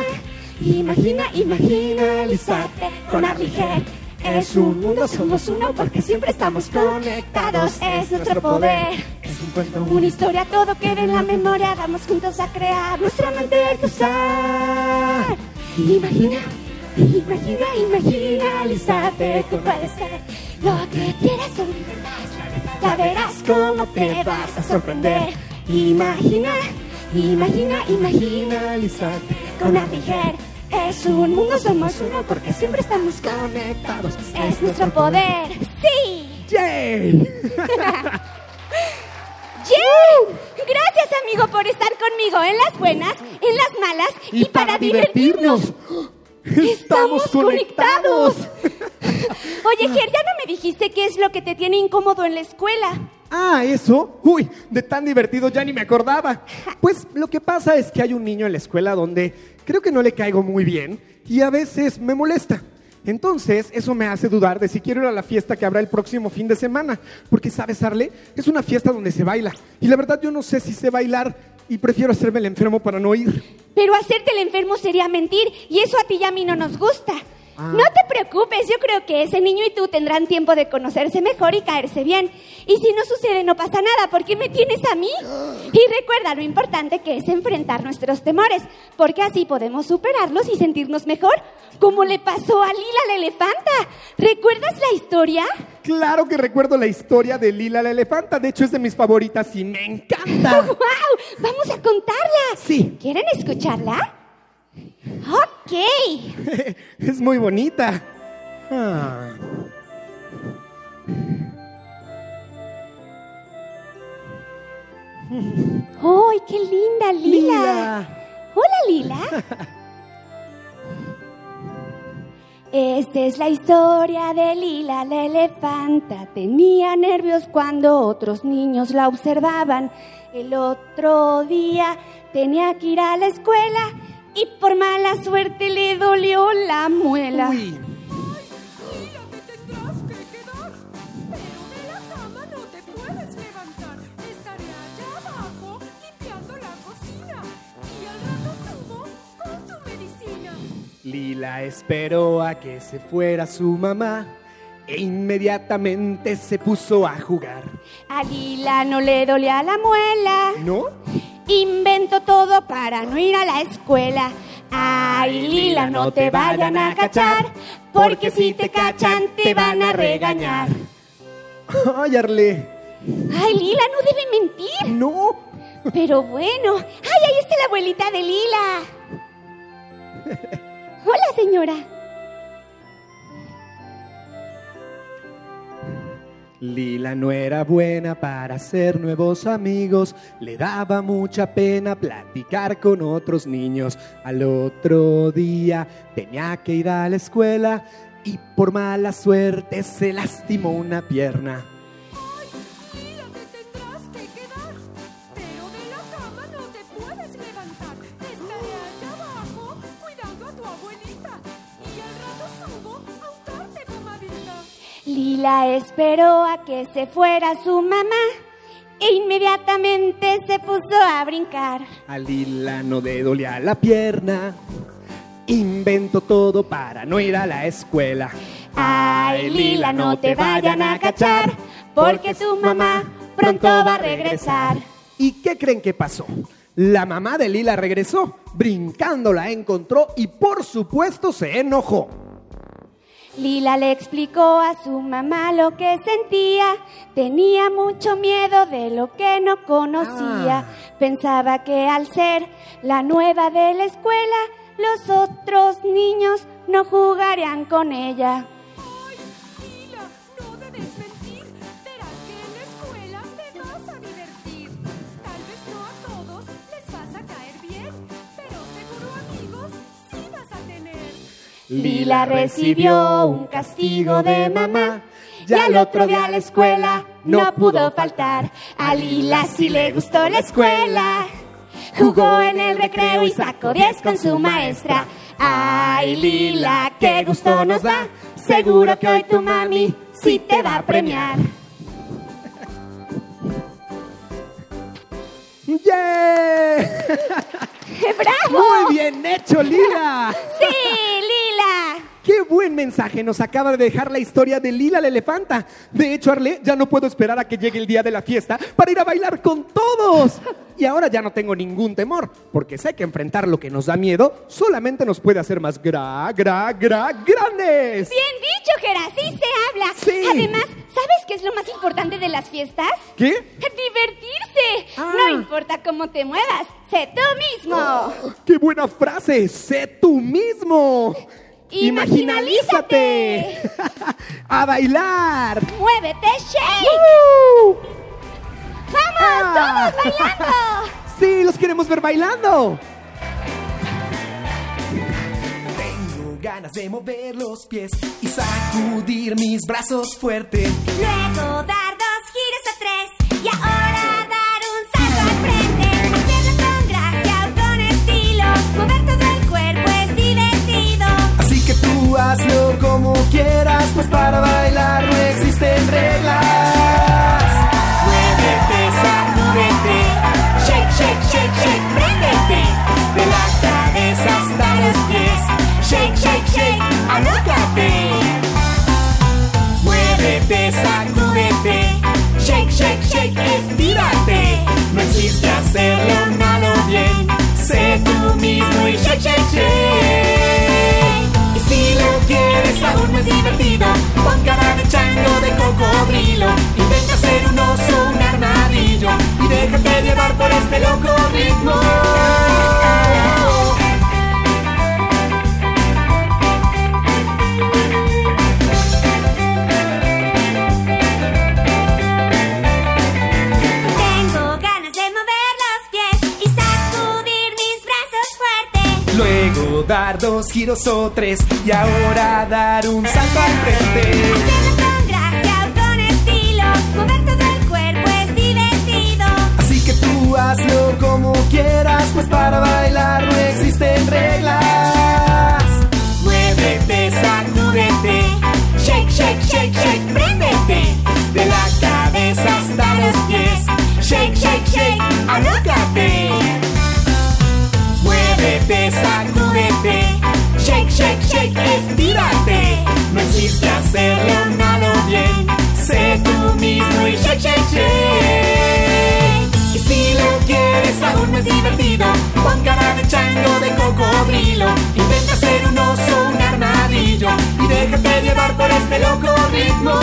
imagina, imagina, Lizate, con Arliget. Es un mundo, somos uno porque siempre estamos conectados, es nuestro poder. Es un cuento, una historia, todo queda en la memoria, vamos juntos a crear, nuestra mente usar. Imagina, imagina, imagina, Lizate, tú puedes ser lo que quieras, intenta, ya verás cómo te vas a sorprender. Imagina, imagina, imagina, Lizate, con Arliget. Es un mundo, somos uno porque siempre estamos conectados. Es nuestro poder. ¡Sí! ¡Yay! ¡Yay! Gracias, amigo, por estar conmigo en las buenas, en las malas y, para, divertirnos. ¡Estamos conectados! Oye, Ger, ya no me dijiste qué es lo que te tiene incómodo en la escuela. Ah, eso. Uy, de tan divertido ya ni me acordaba. Pues lo que pasa es que hay un niño en la escuela donde creo que no le caigo muy bien y a veces me molesta. Entonces, eso me hace dudar de si quiero ir a la fiesta que habrá el próximo fin de semana. Porque, ¿sabes, Arle? Es una fiesta donde se baila. Y la verdad yo no sé si sé bailar y prefiero hacerme el enfermo para no ir. Pero hacerte el enfermo sería mentir y eso a ti y a mí no nos gusta. Ah. No te preocupes, yo creo que ese niño y tú tendrán tiempo de conocerse mejor y caerse bien. Y si no sucede, no pasa nada, ¿por qué me tienes a mí? Y recuerda lo importante que es enfrentar nuestros temores, porque así podemos superarlos y sentirnos mejor, como le pasó a Lila la elefanta. ¿Recuerdas la historia? Claro que recuerdo la historia de Lila la elefanta. De hecho, es de mis favoritas y me encanta. ¡Wow! Vamos a contarla. Sí. ¿Quieren escucharla? Ok. es muy bonita. Ah. ¡Ay, qué linda, Lila! Hola, Lila. Esta es la historia de Lila la elefanta. Tenía nervios cuando otros niños la observaban. El otro día tenía que ir a la escuela y por mala suerte le dolió la muela. Lila esperó a que se fuera su mamá e inmediatamente se puso a jugar. A Lila no le dolía la muela. ¿No? Invento todo para no ir a la escuela. Ay, Lila, no te vayan a cachar, porque si te cachan te van a regañar. Ay, Arle. Ay, Lila, no debe mentir. No. Pero bueno. Ay, ahí está la abuelita de Lila. Hola, señora. Lila no era buena para hacer nuevos amigos, le daba mucha pena platicar con otros niños. Al otro día tenía que ir a la escuela y por mala suerte se lastimó una pierna. Lila esperó a que se fuera su mamá e inmediatamente se puso a brincar. A Lila no le dolía la pierna, inventó todo para no ir a la escuela. Ay, Lila, no te vayan a cachar, porque tu mamá pronto va a regresar. ¿Y qué creen que pasó? La mamá de Lila regresó, brincando la encontró y por supuesto se enojó. Lila le explicó a su mamá lo que sentía. Tenía mucho miedo de lo que no conocía. Pensaba que al ser la nueva de la escuela, los otros niños no jugarían con ella. Lila recibió un castigo de mamá y al otro día a la escuela no pudo faltar. A Lila sí le gustó la escuela. Jugó en el recreo y sacó 10 con su maestra. Ay, Lila, qué gusto nos da. Seguro que hoy tu mami sí te va a premiar. ¡Yeah! ¡Bravo! Muy bien hecho, Lila. ¡Sí, Lila! ¡Qué buen mensaje nos acaba de dejar la historia de Lila la elefanta! De hecho, Arle, ya no puedo esperar a que llegue el día de la fiesta para ir a bailar con todos. Y ahora ya no tengo ningún temor, porque sé que enfrentar lo que nos da miedo solamente nos puede hacer más gra, gra, gra, grandes. Bien dicho, Gera, sí se habla. Sí. Además, ¿sabes qué es lo más importante de las fiestas? ¿Qué? Divertirse. Ah. No importa cómo te muevas, sé tú mismo. ¡Qué buena frase! ¡Sé tú mismo! Imaginalízate. ¡A bailar! ¡Muévete, shake! ¡Vamos, Ah. todos bailando! ¡Sí, los queremos ver bailando! Tengo ganas de mover los pies y sacudir mis brazos fuerte. Luego dar dos giros a tres y ahora hazlo como quieras, pues para bailar no existen reglas. Muévete, sacúdete, shake, shake, shake, shake, préndete. De la cabeza hasta los pies, shake, shake, shake, alócate. Muévete, sacúdete, shake, shake, shake, estírate. No existe hacerlo malo bien, sé tú mismo y shake, shake, shake. Lo quieres aún más divertido, pon cara de chango de cocodrilo. Intenta ser un oso, un armadillo y déjate llevar por este loco ritmo. Dar dos giros o tres y ahora dar un salto al frente. Hacerlo con gracia o con estilo. Mover todo el cuerpo es divertido. Así que tú hazlo como quieras, pues para bailar no existen reglas. Muévete, sacúdete, shake, shake, shake, shake, préndete. De la cabeza hasta los pies, shake, shake, shake, alócate. Shake, shake, shake, estírate. No existe hacerlo malo bien, sé tú mismo y shake, shake, shake. Y si lo quieres aún más divertido, pon cara de chango de cocodrilo. Intenta ser un oso, un armadillo y déjate llevar por este loco ritmo.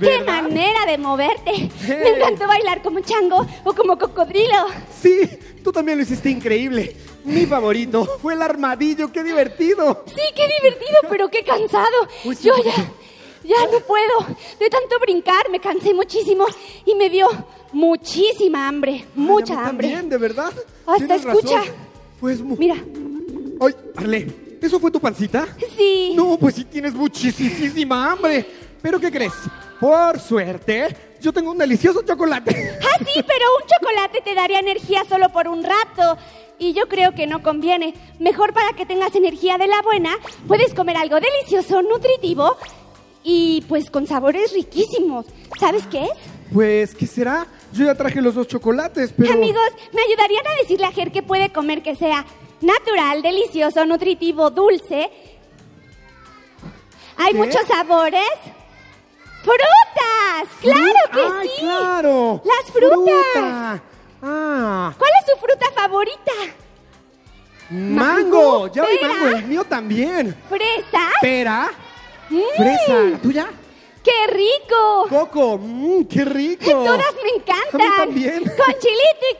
¡Qué manera de moverte! Me encantó bailar como chango o como cocodrilo. Sí, tú también lo hiciste increíble. Mi favorito fue el armadillo, qué divertido. Sí, qué divertido, pero qué cansado. Sí, Yo ya, ya no puedo. De tanto brincar me cansé muchísimo y me dio muchísima hambre, mucha Ay, a mí hambre. También, de verdad. Hasta Tienes escucha. razón. Pues Mira, Ay, Arle, ¿eso fue tu pancita? sí. No, pues sí tienes muchísima hambre. ¿Pero qué crees? Por suerte, yo tengo un delicioso chocolate. Ah, sí, pero un chocolate te daría energía solo por un rato. Y yo creo que no conviene. Mejor para que tengas energía de la buena, puedes comer algo delicioso, nutritivo y pues con sabores riquísimos. ¿Sabes qué es? Pues, ¿qué será? Yo ya traje los dos chocolates, pero... Amigos, ¿me ayudarían a decirle a Ger que puede comer que sea natural, delicioso, nutritivo, dulce? ¿Hay ¿Qué? muchos sabores? ¡Frutas! ¡Claro que ¡Ay, sí! claro! ¡Las frutas! Fruta. Ah, ¿Cuál es su fruta favorita? mango. Ya vi pera. mango, el mío también. ¿Fresa? Pera, Mm. fresa. ¿La tuya? ¡Qué rico! Coco, mmm, qué rico. Todas me encantan. A mí también. Con chilito y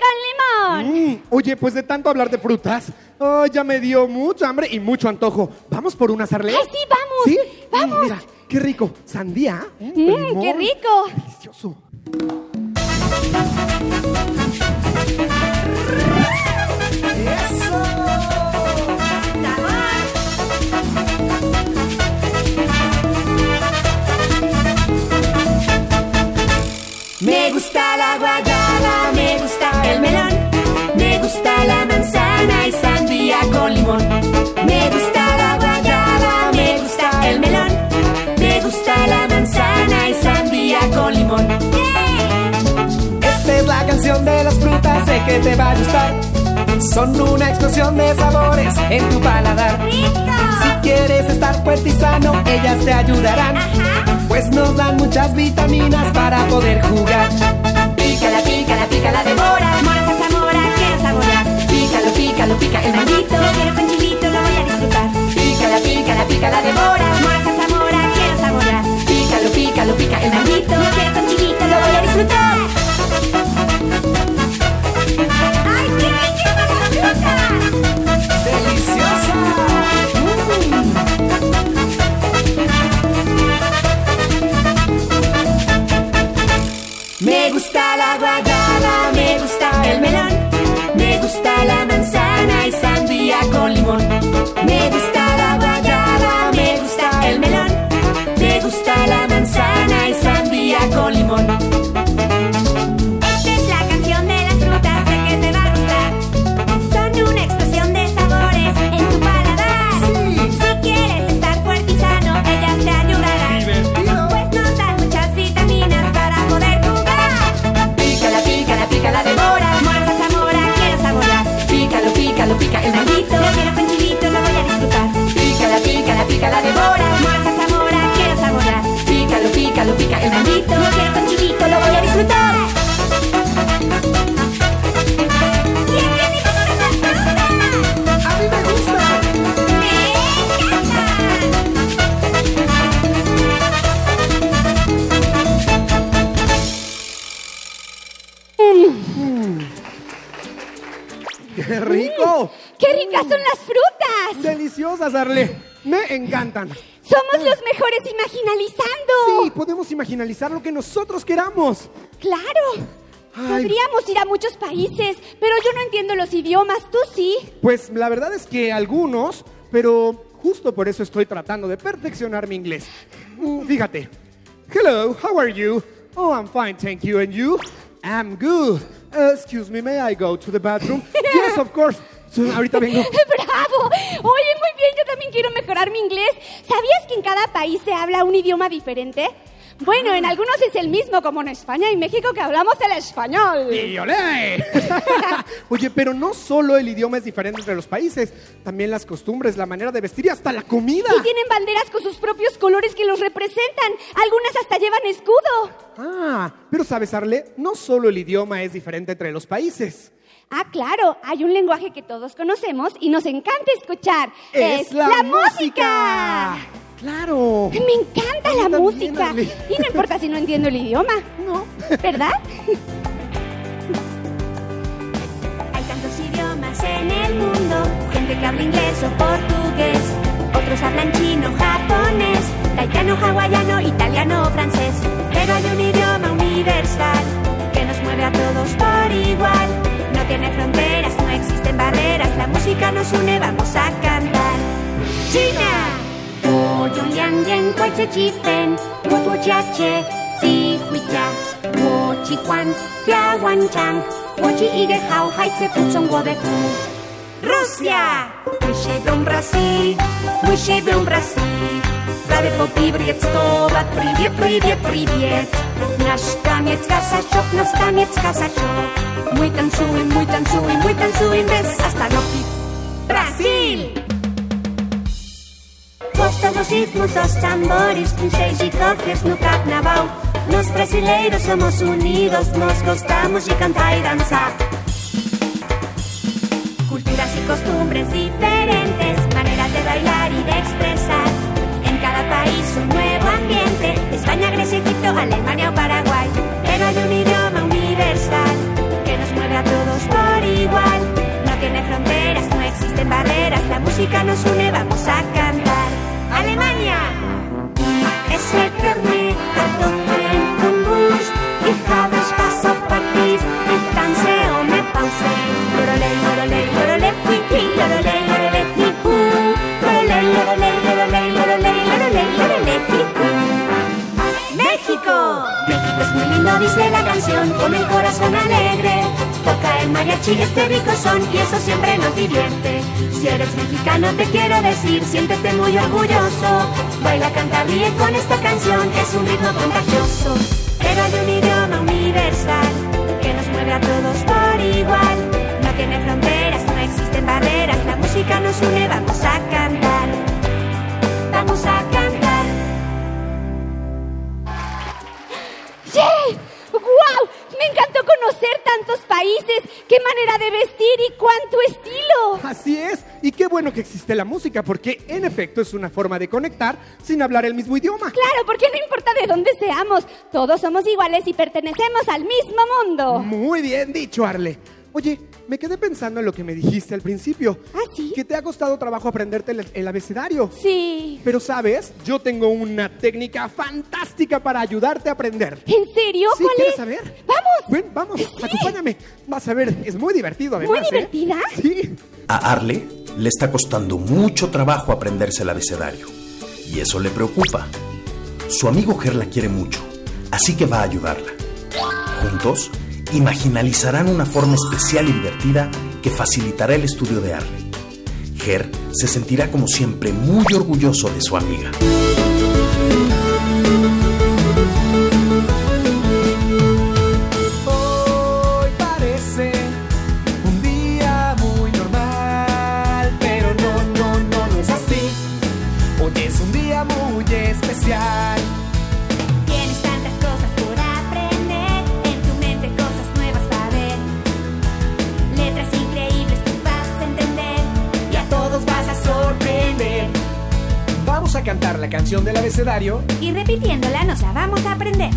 con limón. Mm, oye, pues de tanto hablar de frutas, oh, ya me dio mucha hambre y mucho antojo. ¿Vamos por una Arle? ¡Ay, sí, vamos! ¿Sí? ¡Vamos! Mm, mira, qué rico. Sandía. Limón. ¡Qué rico! Delicioso. Me gusta la guayaba, me gusta el melón, me gusta la manzana y la manzana y sandía con limón. Esta es la canción de las frutas, sé que te va a gustar. Son una explosión de sabores en tu paladar. Si quieres estar fuerte y sano, ellas te ayudarán. Pues nos dan muchas vitaminas para poder jugar. Pícala, pícala, pícala, devora. Mora, zarzamora, quiero saborear. Pícalo, pícalo, pica el manguito. Lo quiero con chilito, lo voy a disfrutar. Pícala, pícala, pícala, devora. Mora. Pícalo, pícalo, pica el manguito. Lo quiero con chilito, lo voy a disfrutar. ¡Ay, qué riquísima la fruta! Pica el manguito. Lo quiero con chilito, lo voy a disfrutar. ¡A mí me gusta! ¡Me encantan! ¡Qué rico! ¡Qué ricas son las frutas! Deliciosas, Arle. Encantan. ¡Somos los mejores imaginalizando! Sí, podemos imaginalizar lo que nosotros queramos. ¡Claro! Ay. Podríamos ir a muchos países, pero yo no entiendo los idiomas, tú sí. Pues la verdad es que algunos, pero justo por eso estoy tratando de perfeccionar mi inglés. Mm, Fíjate. Hello, how are you? Oh, I'm fine, thank you. And you? I'm good. Uh, excuse me, may I go to the bathroom? yes, of course. Ahorita vengo. ¡Bravo! Oye, muy bien, yo también quiero mejorar mi inglés. ¿Sabías que en cada país se habla un idioma diferente? Bueno, en algunos es el mismo, como en España y México, que hablamos el español. ¡Y olé! Oye, pero no solo el idioma es diferente entre los países, también las costumbres, la manera de vestir y hasta la comida. Y tienen banderas con sus propios colores que los representan. Algunas hasta llevan escudo. Ah, pero sabes, Arle, no solo el idioma es diferente entre los países. Ah, claro, hay un lenguaje que todos conocemos y nos encanta escuchar. ¡Es la música! ¡Claro! Me encanta la música. Y no importa si no entiendo el idioma. No. ¿Verdad? Hay tantos idiomas en el mundo, gente que habla inglés o portugués, otros hablan chino, japonés, taitano, hawaiano, italiano o francés. Pero hay un idioma universal que nos mueve a todos por igual tiene fronteras, no existen barreras, la música nos une, vamos a cantar. China. Wo yong yang yen kuai che chi pen, wo tuo che, si hui jia, wo chi huan, jia wan chang, wo chi yi hao hai zhe fu zhong de. Rusia! Мы живем в России, мы живем в России. Рады по-привет-стова, привет, привет, привет. Наш танец казачок, наш танец казачок. Мы танцуем, мы танцуем, мы танцуем без остановки. Brasil! Gostam dos ritmos, dos tambores, pincéis e cofres no carnaval. Nós brasileiros somos unidos, nós gostamos de cantar e dançar. Costumbres diferentes, maneras de bailar y de expresar. Mariachi, este rico son, y eso siempre nos divierte. Si eres mexicano, te quiero decir, siéntete muy orgulloso. Baila, canta, ríe con esta canción, es un ritmo contagioso. Pero hay un idioma universal que nos mueve a todos por igual. No tiene fronteras, no existen barreras, la música nos une, vamos a cantar. Vamos a que existe la música, porque en efecto es una forma de conectar sin hablar el mismo idioma. Claro, porque no importa de dónde seamos, todos somos iguales y pertenecemos al mismo mundo. Muy bien dicho, Arle. Oye, me quedé pensando en lo que me dijiste al principio. ¿Ah, sí? Que te ha costado trabajo aprenderte el, el abecedario. Sí. Pero sabes, yo tengo una técnica fantástica para ayudarte a aprender. ¿En serio? Sí, ¿Cuál ¿quieres es? saber? ¡Vamos! Ven, vamos, acompáñame. Vas a ver, es muy divertido además. ¿Muy ¿eh? divertida? Sí. A Arle le está costando mucho trabajo aprenderse el abecedario. Y eso le preocupa. Su amigo Ger la quiere mucho, así que va a ayudarla. Juntos, imaginalizarán una forma especial y divertida que facilitará el estudio de Arle. Ger se sentirá como siempre muy orgulloso de su amiga. Cantar la canción del abecedario. Y repitiéndola nos la vamos a aprender.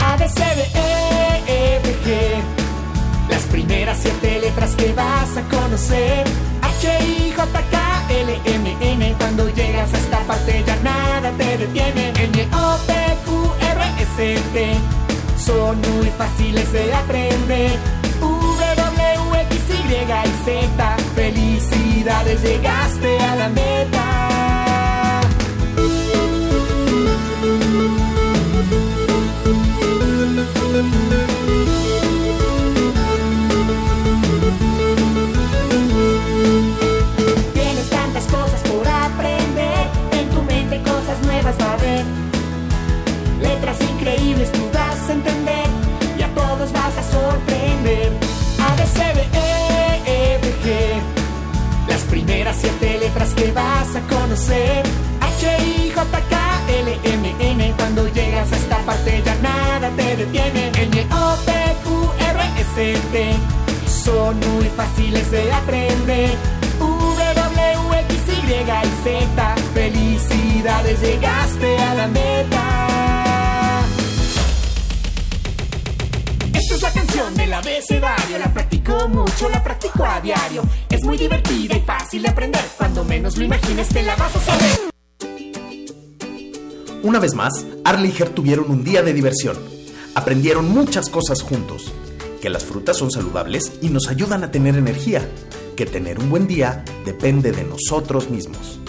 A, B, C, D, E, F, G. Las primeras siete letras que vas a conocer. H, I, J, K, L, M, N. Cuando llegas a esta parte ya nada te detiene. N, O, P, Q, R, S, T. Son muy fáciles de aprender. W, X, Y y Z. Felicidades, llegaste a la meta. Cosas nuevas va a haber. Letras increíbles tú vas a entender y a todos vas a sorprender. A, B, C, D, E, F, G. Las primeras siete letras que vas a conocer. H, I, J, K, L, M, N. Cuando llegas a esta parte ya nada te detiene. N, O, P, Q, R, S, T. Son muy fáciles de aprender. W, X, Y. Llegaste a la meta. Esta es la canción del abecedario, la practico mucho, la practico a diario. Es muy divertida y fácil de aprender, cuando menos lo imagines te la vas a saber. Una vez más, Arle y Ger tuvieron un día de diversión. Aprendieron muchas cosas juntos. Que las frutas son saludables y nos ayudan a tener energía. Que tener un buen día depende de nosotros mismos.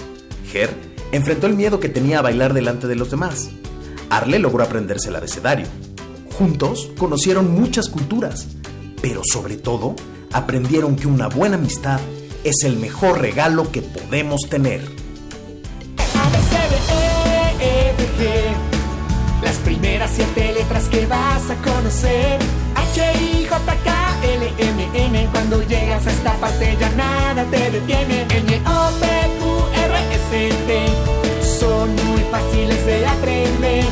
Ger enfrentó el miedo que tenía a bailar delante de los demás. Arle logró aprenderse el abecedario. Juntos conocieron muchas culturas, pero sobre todo aprendieron que una buena amistad es el mejor regalo que podemos tener. E, G. Las primeras siete letras que vas a conocer. H, I, J, K, L, M, N. Cuando llegas a esta parte ya nada te detiene. N, O, Son muy fáciles de aprender.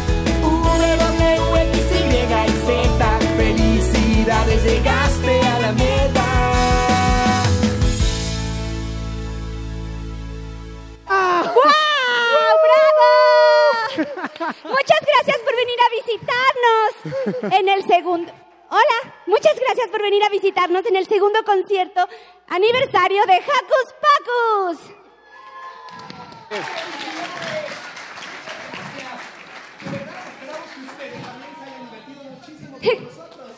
W, X, Y y Z. Felicidades, llegaste a la meta. ¡Wow! ¡Bravo! Muchas gracias por venir a en el segundo... Hola, muchas gracias por venir a visitarnos en el segundo concierto aniversario de Hacus Pacus.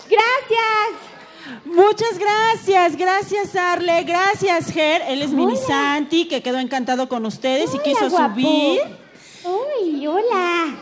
Gracias. Muchas gracias, gracias Arle, gracias Ger, él es Mini. Santi, que quedó encantado con ustedes y quiso guapo. subir. Uy, hola.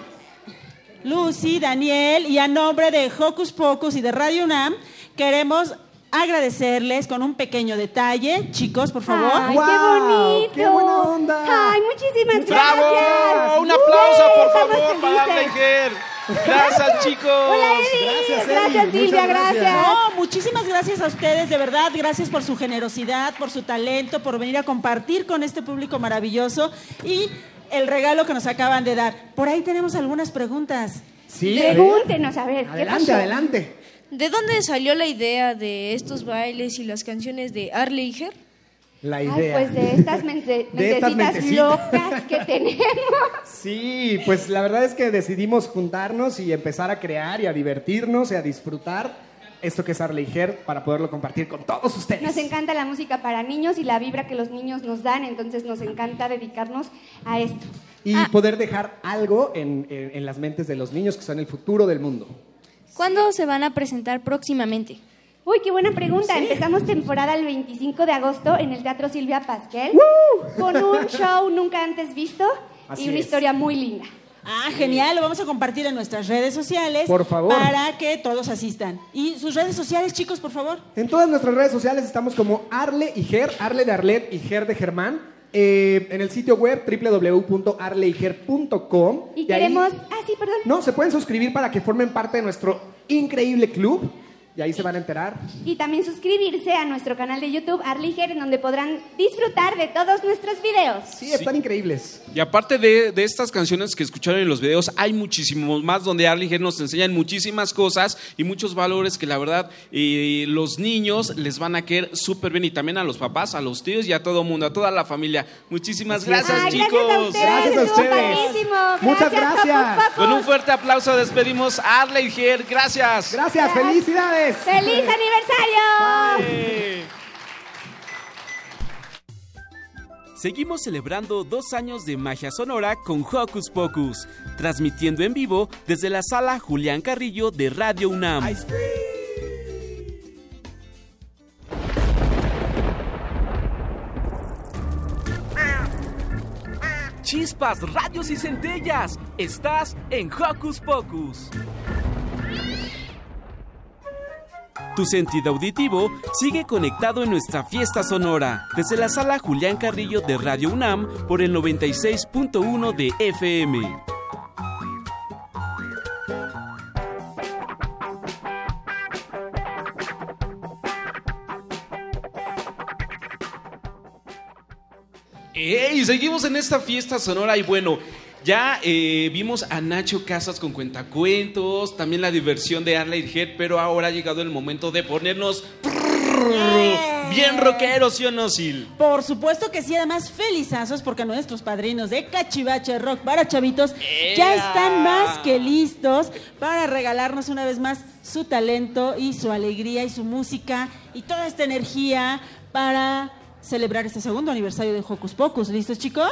Lucy, Daniel, y a nombre de Hocus Pocus y de Radio UNAM, queremos agradecerles con un pequeño detalle. Chicos, por favor. Ay, qué bonito. ¡Qué buena onda! Ay, muchísimas ¡Bravo! gracias. Un aplauso, por favor, para felices. Arleiger. Gracias, chicos. Hola. Gracias, Gracias. Silvia, Muchas gracias. gracias. No, muchísimas gracias a ustedes, de verdad, gracias por su generosidad, por su talento, por venir a compartir con este público maravilloso y el regalo que nos acaban de dar. Por ahí tenemos algunas preguntas. Sí, a ver. Pregúntenos, a ver, ¿qué Adelante, pasó? adelante. ¿De dónde salió la idea de estos bailes y las canciones de Arley y Ger? La Ay, idea. pues de estas mente- De estas mentecitas mentecitas. locas que tenemos. Sí, pues la verdad es que decidimos juntarnos y empezar a crear y a divertirnos y a disfrutar esto que es Arley Her para poderlo compartir con todos ustedes. Nos encanta la música para niños y la vibra que los niños nos dan, entonces nos encanta dedicarnos a esto. Y Ah. poder dejar algo en, en- en las mentes de los niños que son el futuro del mundo. ¿Cuándo se van a presentar próximamente? Uy, qué buena pregunta. Empezamos temporada el 25 de agosto en el Teatro Silvia Pasquel con un show nunca antes visto Así y una es. historia muy linda. Ah, genial, lo vamos a compartir en nuestras redes sociales. Por favor. Para que todos asistan. Y sus redes sociales, chicos, por favor. En todas nuestras redes sociales estamos como Arle y Ger, Arle de Arlet y Ger de Germán. Eh, en el sitio web www.arleiger.com. Y ahí- queremos... Ah, sí, perdón. No, se pueden suscribir para que formen parte de nuestro increíble club. Y ahí se van a enterar. Y también suscribirse a nuestro canal de YouTube Arliger, en donde podrán disfrutar de todos nuestros videos. Sí, están increíbles. Y aparte de, de estas canciones que escucharon en los videos, hay muchísimos más donde Arliger nos enseñan muchísimas cosas y muchos valores que la verdad eh, los niños les van a querer súper bien y también a los papás, a los tíos y a todo mundo, a toda la familia. Muchísimas gracias, Ay, chicos. gracias a ustedes. Gracias a ustedes. Muchas Gracias. Con un fuerte aplauso despedimos a Arliger. Gracias. Gracias, felicidades. ¡Feliz aniversario! Seguimos celebrando dos años de magia sonora con Hocus Pocus, transmitiendo en vivo desde la sala Julián Carrillo de Radio UNAM. Chispas, radios y centellas, estás en Hocus Pocus. Tu sentido auditivo sigue conectado en nuestra fiesta sonora desde la sala Julián Carrillo de Radio UNAM por el 96.1 de FM. ¡Ey! Seguimos en esta fiesta sonora y bueno, ya eh, vimos a Nacho Casas con cuentacuentos, también la diversión de Arley Head, pero ahora ha llegado el momento de ponernos bien rockeros, ¿sí o no, Sil? Por supuesto que sí, además felizazos porque nuestros padrinos de Cachivache Rock para chavitos ya están más que listos para regalarnos una vez más su talento y su alegría y su música y toda esta energía para celebrar este segundo aniversario de Hocus Pocus. ¿Listos, chicos?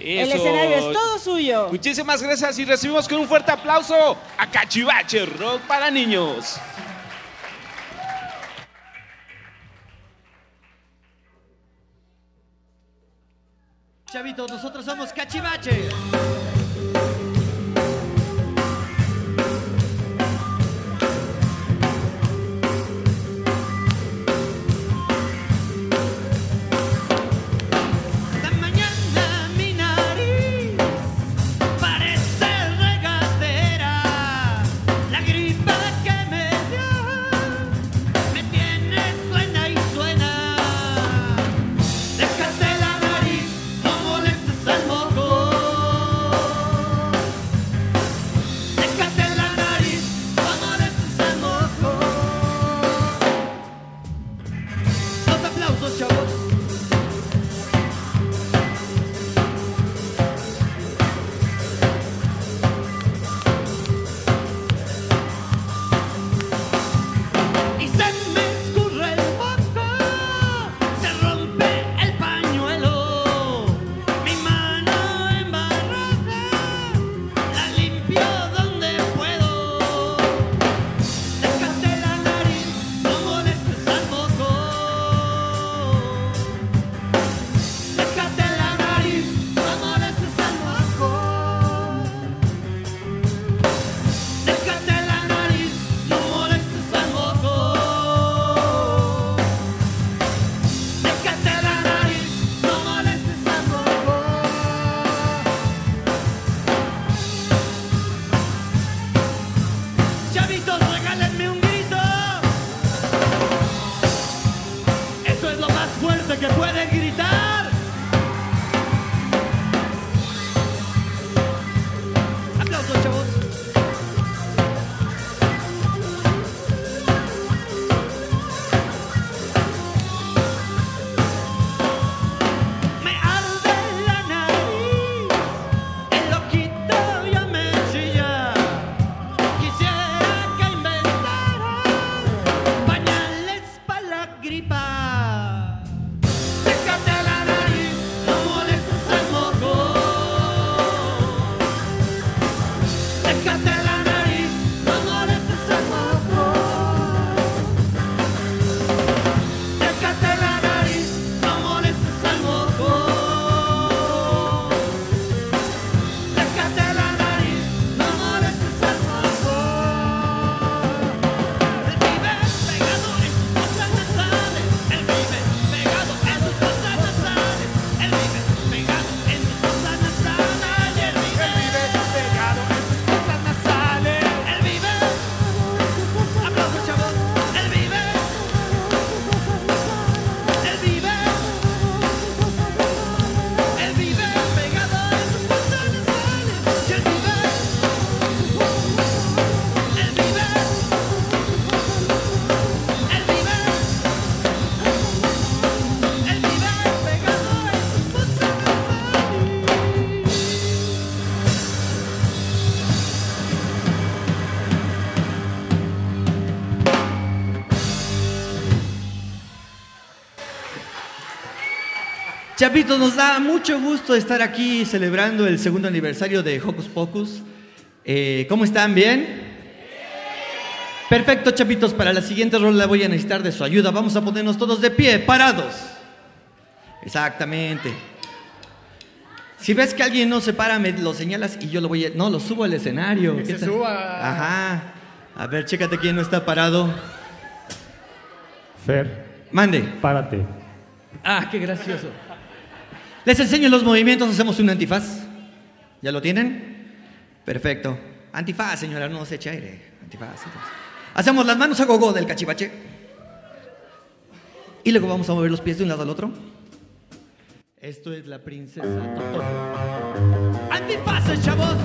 El escenario es todo suyo. Muchísimas gracias y recibimos con un fuerte aplauso a Cachivache Rock para niños. Chavitos, nosotros somos Cachivache. Chapitos, nos da mucho gusto estar aquí celebrando el segundo aniversario de Hocus Pocus. Eh, ¿Cómo están? ¿Bien? Perfecto, chapitos. Para la siguiente rola voy a necesitar de su ayuda. Vamos a ponernos todos de pie, parados. Exactamente. Si ves que alguien no se para, me lo señalas y yo lo voy a... No, lo subo al escenario. Que ¿Qué se tal? suba. Ajá. A ver, chécate quién no está parado. Fer. Mande. Párate. Ah, qué gracioso. Les enseño los movimientos, hacemos un antifaz. ¿Ya lo tienen? Perfecto. Antifaz, señora, no se eche aire. Antifaz, antifaz. Hacemos las manos a gogo del cachivache. Y luego vamos a mover los pies de un lado al otro. Esto es la princesa Totoro. ¡Antifaces, chavos!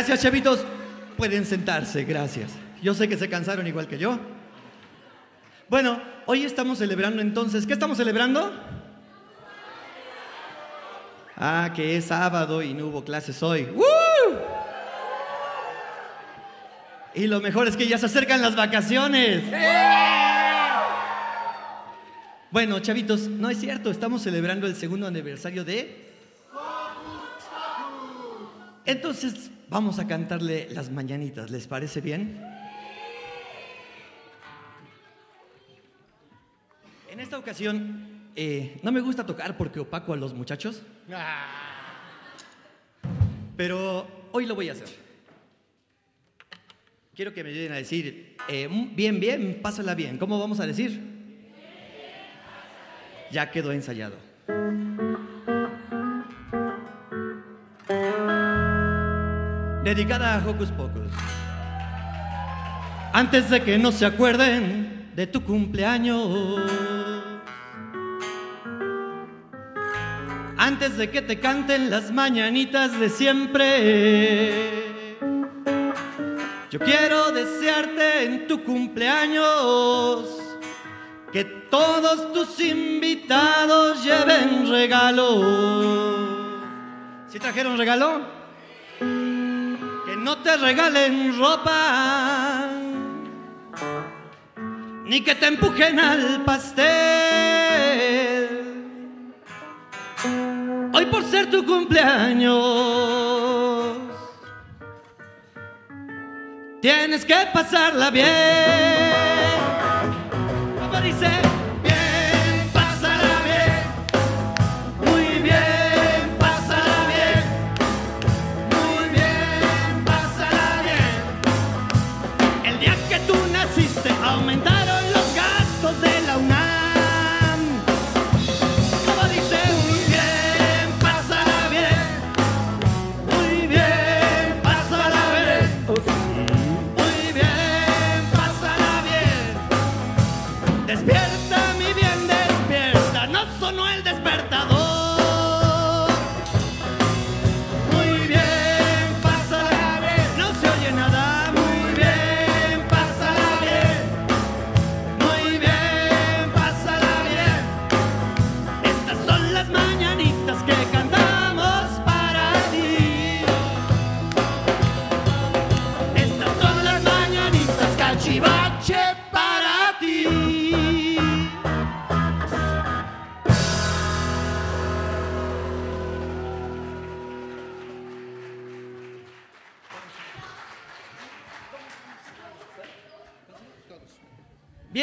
Gracias, chavitos. Pueden sentarse, gracias. Yo sé que se cansaron igual que yo. Bueno, hoy estamos celebrando entonces. ¿Qué estamos celebrando? Ah, que es sábado y no hubo clases hoy. ¡Woo! Y lo mejor es que ya se acercan las vacaciones. Bueno, chavitos, no es cierto, estamos celebrando el segundo aniversario de... Entonces, vamos a cantarle las mañanitas, ¿les parece bien? En esta ocasión, eh, no me gusta tocar porque opaco a los muchachos, pero hoy lo voy a hacer. Quiero que me ayuden a decir, eh, mm, bien, bien, pásala bien. ¿Cómo vamos a decir? Ya quedó ensayado. Dedicada a Hocus Pocus. Antes de que no se acuerden de tu cumpleaños. Antes de que te canten las mañanitas de siempre. Yo quiero desearte en tu cumpleaños que todos tus invitados lleven regalo. ¿Sí trajeron regalo? No te regalen ropa, ni que te empujen al pastel. Hoy por ser tu cumpleaños, tienes que pasarla bien.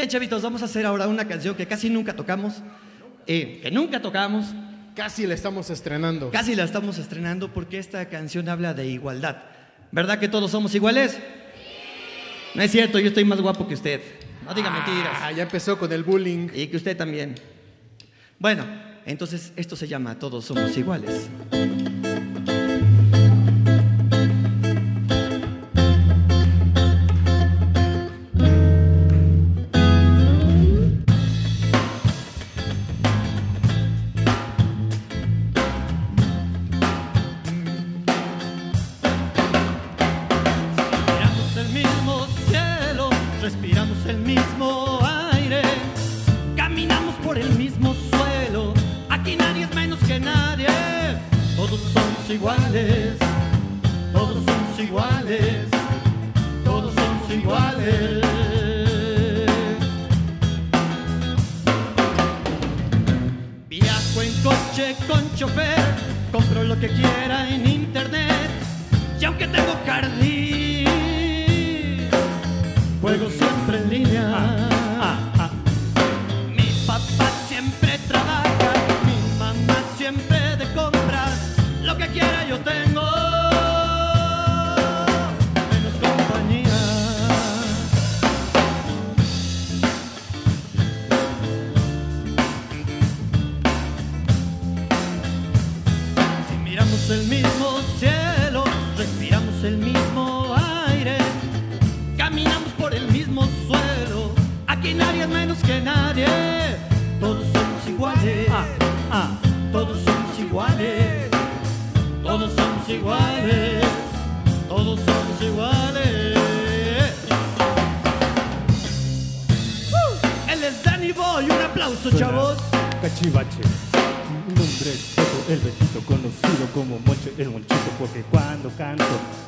Chavitos, vamos a hacer ahora una canción que casi nunca tocamos, eh, que nunca tocamos. Casi la estamos estrenando. Casi la estamos estrenando porque esta canción habla de igualdad. ¿Verdad que todos somos iguales? No es cierto, yo estoy más guapo que usted. No diga mentiras. Ah, ya empezó con el bullying. Y que usted también. Bueno, entonces esto se llama Todos somos iguales.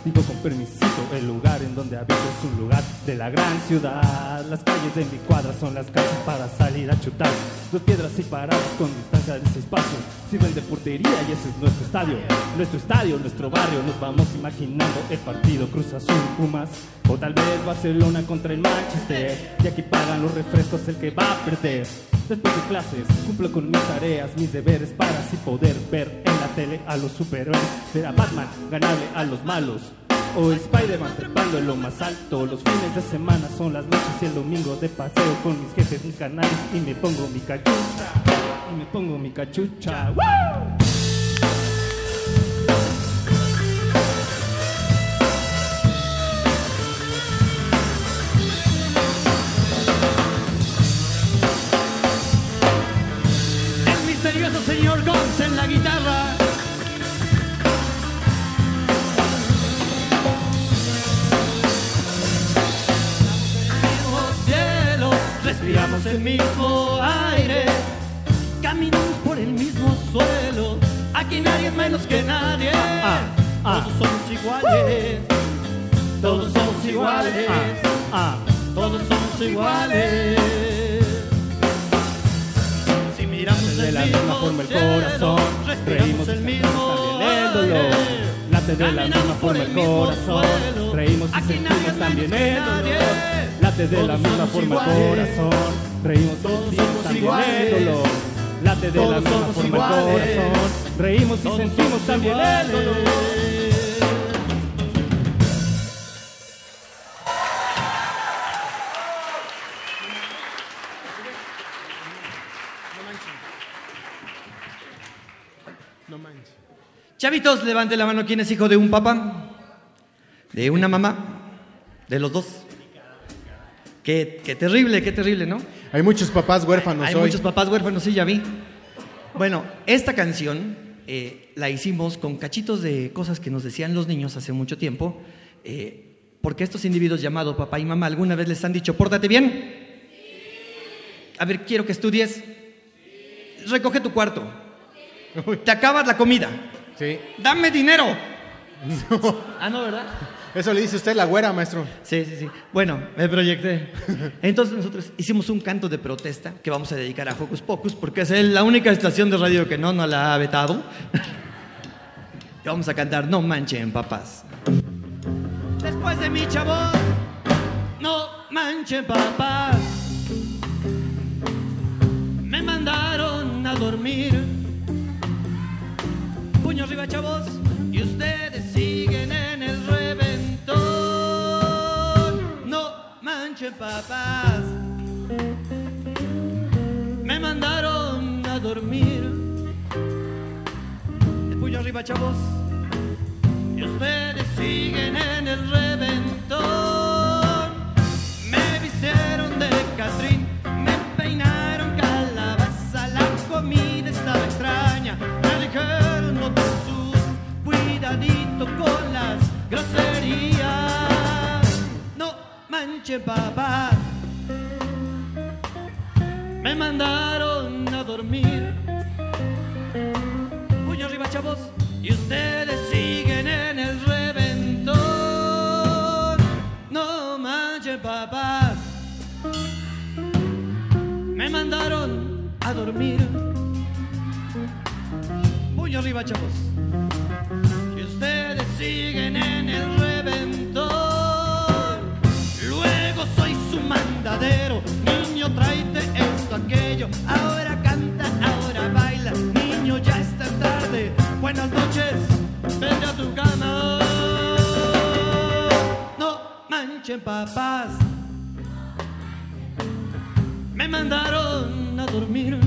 Digo con permisito, el lugar en donde habito es un lugar de la gran ciudad. Las calles de mi cuadra son las calles para salir a chutar. Dos piedras separadas con distancia de ese espacio sirven de portería y ese es nuestro estadio. Nuestro estadio, nuestro barrio, nos vamos imaginando el partido Cruz Azul Pumas o tal vez Barcelona contra el Manchester. Y aquí pagan los refrescos el que va a perder. Después de clases, cumplo con mis tareas, mis deberes para así poder ver en la tele a los superhéroes. Ver a Batman ganarle a los malos. O Spider-Man trepando en lo más alto. Los fines de semana son las noches y el domingo de paseo con mis jefes, mis canales. Y me pongo mi cachucha. Y me pongo mi cachucha. ¡Woo! Guitarra. cielo, respiramos el mismo aire, caminamos por el mismo suelo. Aquí nadie es menos que nadie. Todos somos iguales. Todos somos iguales. Todos somos iguales. Si miramos de la misma forma el cielo, corazón, respiramos reímos el mismo también el dolor. Late de la misma forma el corazón, reímos y sentimos también el dolor. Late de la misma forma el corazón, reímos y sentimos también el dolor. Late de la misma forma el corazón, reímos y sentimos también el dolor. Chavitos, levante la mano. ¿Quién es hijo de un papá? ¿De una mamá? ¿De los dos? Qué, qué terrible, qué terrible, ¿no? Hay muchos papás huérfanos Hay hoy. muchos papás huérfanos, sí, ya vi. Bueno, esta canción eh, la hicimos con cachitos de cosas que nos decían los niños hace mucho tiempo, eh, porque estos individuos llamados papá y mamá alguna vez les han dicho, pórtate bien. A ver, quiero que estudies. Recoge tu cuarto. Te acabas la comida. Sí. Dame dinero. Ah, no, ¿verdad? Eso le dice usted la güera, maestro. Sí, sí, sí. Bueno, me proyecté. Entonces nosotros hicimos un canto de protesta que vamos a dedicar a Hocus Pocus porque es la única estación de radio que no nos la ha vetado. Y vamos a cantar No manchen, papás. Después de mi chavos, no manchen, papás. Me mandaron a dormir. Puño arriba, chavos. Y ustedes siguen en el reventón. No manchen, papás. Me mandaron a dormir. El puño arriba, chavos. Y ustedes siguen en el reventón. Me vistieron de Catrín, me peinaron calabaza, la comida estaba extraña. Con las groserías. No manchen, papá. Me mandaron a dormir. Puño arriba, chavos. Y ustedes siguen en el reventón. No manchen, papás. Me mandaron a dormir. Puño arriba, chavos. Niño, tráete esto, aquello. Ahora canta, ahora baila. Niño, ya está tarde. Buenas noches, vete a tu cama. No manchen, papás. Me mandaron a dormir.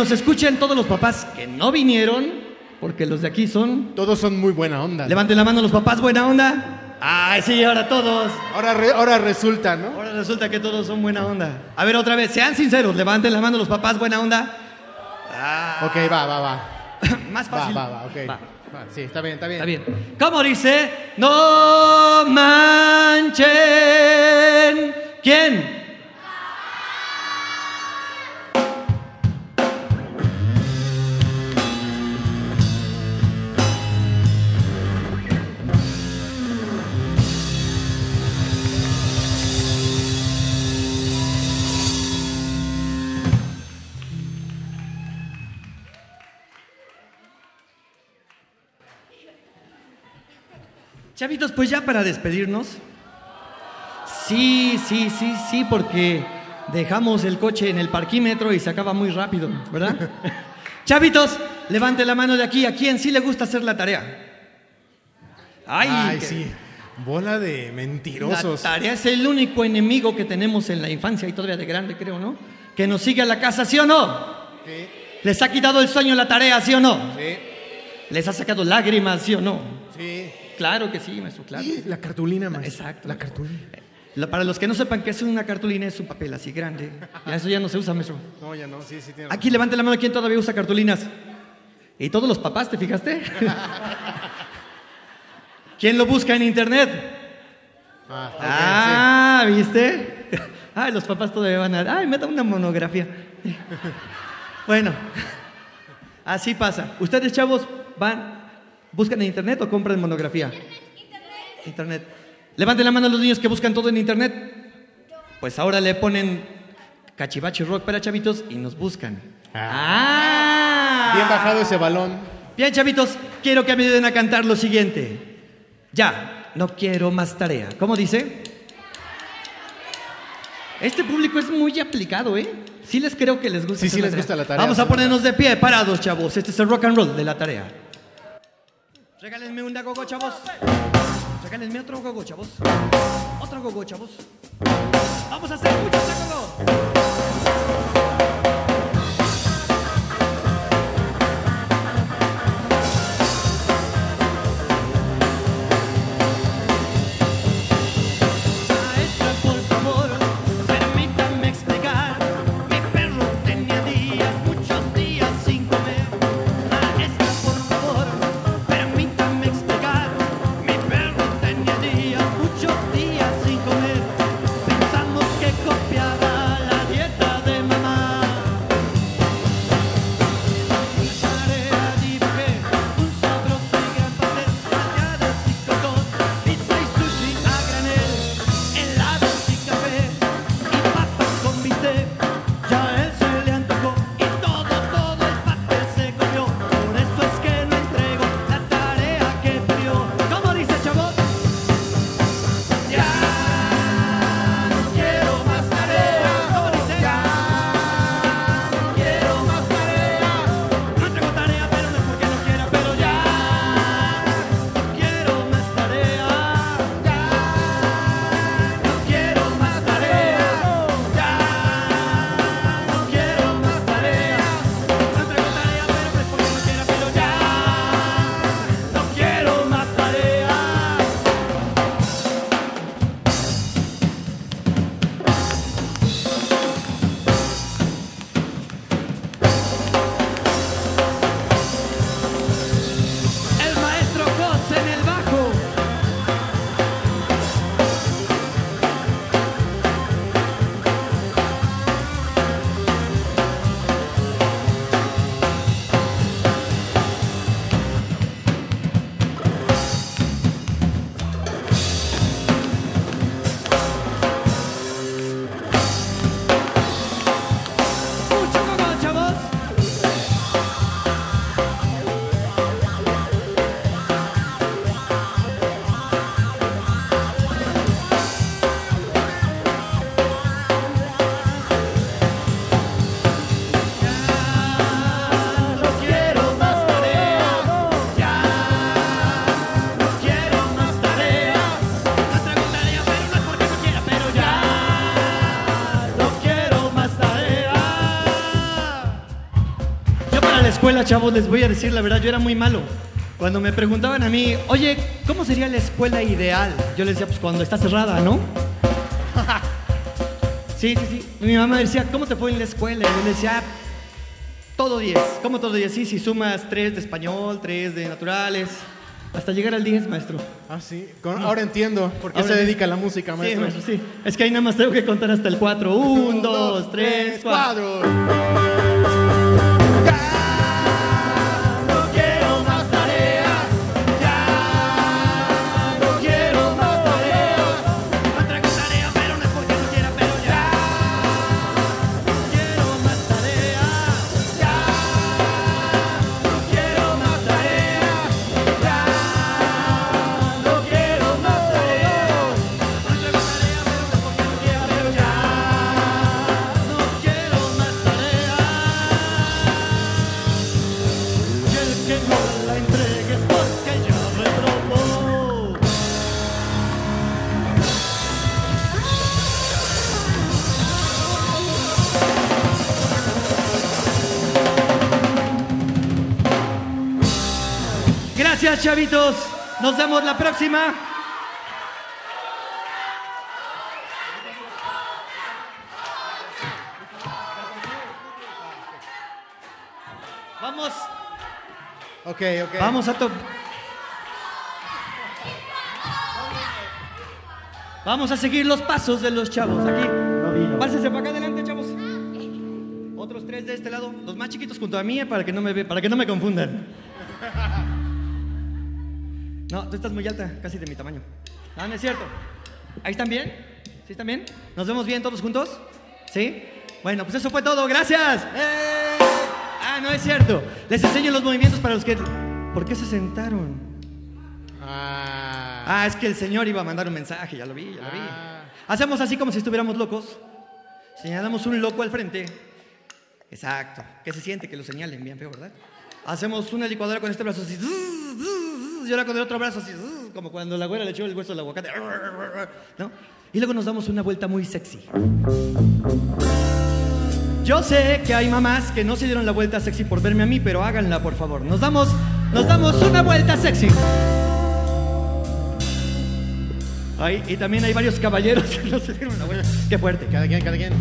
Nos escuchen todos los papás que no vinieron, porque los de aquí son... Todos son muy buena onda. Levanten la mano los papás, buena onda. Ay, sí, ahora todos. Ahora, re- ahora resulta, ¿no? Ahora resulta que todos son buena onda. A ver, otra vez, sean sinceros, levanten la mano los papás, buena onda. Ok, va, va, va. Más fácil. Va, va, va, ok. Va. Va, Sí, está bien, está bien. Está bien. ¿Cómo dice? No manchen. ¿Quién? Chavitos, pues ya para despedirnos. Sí, sí, sí, sí, porque dejamos el coche en el parquímetro y se acaba muy rápido, ¿verdad? Chavitos, levante la mano de aquí. ¿A quién sí le gusta hacer la tarea? Ay, Ay, que- sí. Bola de La mentirosos. tarea es el único enemigo que tenemos en la infancia y todavía de grande, creo, ¿no? Que nos sigue a la casa, ¿sí o no? Sí. ¿Les ha quitado el sueño la tarea, sí o no? Sí. ¿Les ha sacado lágrimas, sí o no? Claro que sí, maestro, claro. La cartulina, maestro. Exacto. La cartulina. La- para los que no sepan qué es una cartulina, es un papel así grande. Ya eso ya no se usa, maestro. No, ya no, sí, sí tiene Aquí levante la mano quién todavía usa cartulinas. Y todos los papás, ¿te fijaste? ¿Quién lo busca en internet? Ah, ok, Ah, ¿viste? Ay, los papás todavía van a... Ay, me da una monografía. Bueno, así pasa. ¿Ustedes, chavos, van, buscan en internet o compran monografía? Internet. Levanten la mano los niños que buscan todo en internet. Pues ahora le ponen cachivache rock para chavitos y nos buscan. Ah. Bien bajado ese balón. Bien, chavitos, quiero que me ayuden a cantar lo siguiente. Ya, no quiero más tarea. ¿Cómo dice? Este público es muy aplicado, ¿eh? Sí les creo que les gusta. Sí, sí les gusta la tarea. Vamos a ponernos de pie, parados, chavos. Este es el rock and roll de la tarea. Regálenme un gogo, chavos. Regálenme otro gogo, chavos. Otro gogo, chavos. Vamos a hacer muchos gogo. Escuela, chavos, les voy a decir la verdad, yo era muy malo. Cuando me preguntaban a mí, oye, ¿cómo sería la escuela ideal? Yo les decía, pues cuando está cerrada, ¿no? Sí, sí, sí. Mi mamá me decía, ¿cómo te fue en la escuela? Y yo le decía, "Ah, todo 10. ¿Cómo todo 10? Sí, si sumas 3 de español, 3 de naturales, hasta llegar al 10, maestro. Ah, sí. Con- ahora entiendo por qué Ahora se sí. dedica a la música, Sí, maestro. maestro, sí. Es que ahí nada más tengo que contar hasta el 4. 1, 2, 3, 4. Chavitos. Nos vemos la próxima. Vamos. Ok, ok. Vamos a to- Vamos a seguir los pasos de los chavos aquí. Pásense para acá adelante, chavos. Otros tres de este lado, los más chiquitos junto a mí eh, para que no me para que no me confundan. No, tú estás muy alta, casi de mi tamaño. No, no es cierto. ¿Ahí están bien? ¿Sí están bien? ¿Nos vemos bien todos juntos? ¿Sí? Bueno, pues eso fue todo. ¡Gracias! Ah, no es cierto. Les enseño los movimientos para los que... ¿Por qué se sentaron? Ah, es que el señor iba a mandar un mensaje, ya lo vi, ya lo vi. Hacemos así como si estuviéramos locos. Señalamos un loco al frente. Exacto. Que se siente que lo señalen bien feo, ¿verdad? Hacemos una licuadora con este brazo así. Y ahora con el otro brazo así. Como cuando la güera le echó el hueso al aguacate. ¿No? Y luego nos damos una vuelta muy sexy. Yo sé que hay mamás que no se dieron la vuelta sexy por verme a mí, pero háganla, por favor. Nos damos, nos damos una vuelta sexy. Ay, y también hay varios caballeros que no se dieron la vuelta. Qué fuerte. Cada quien, cada quien.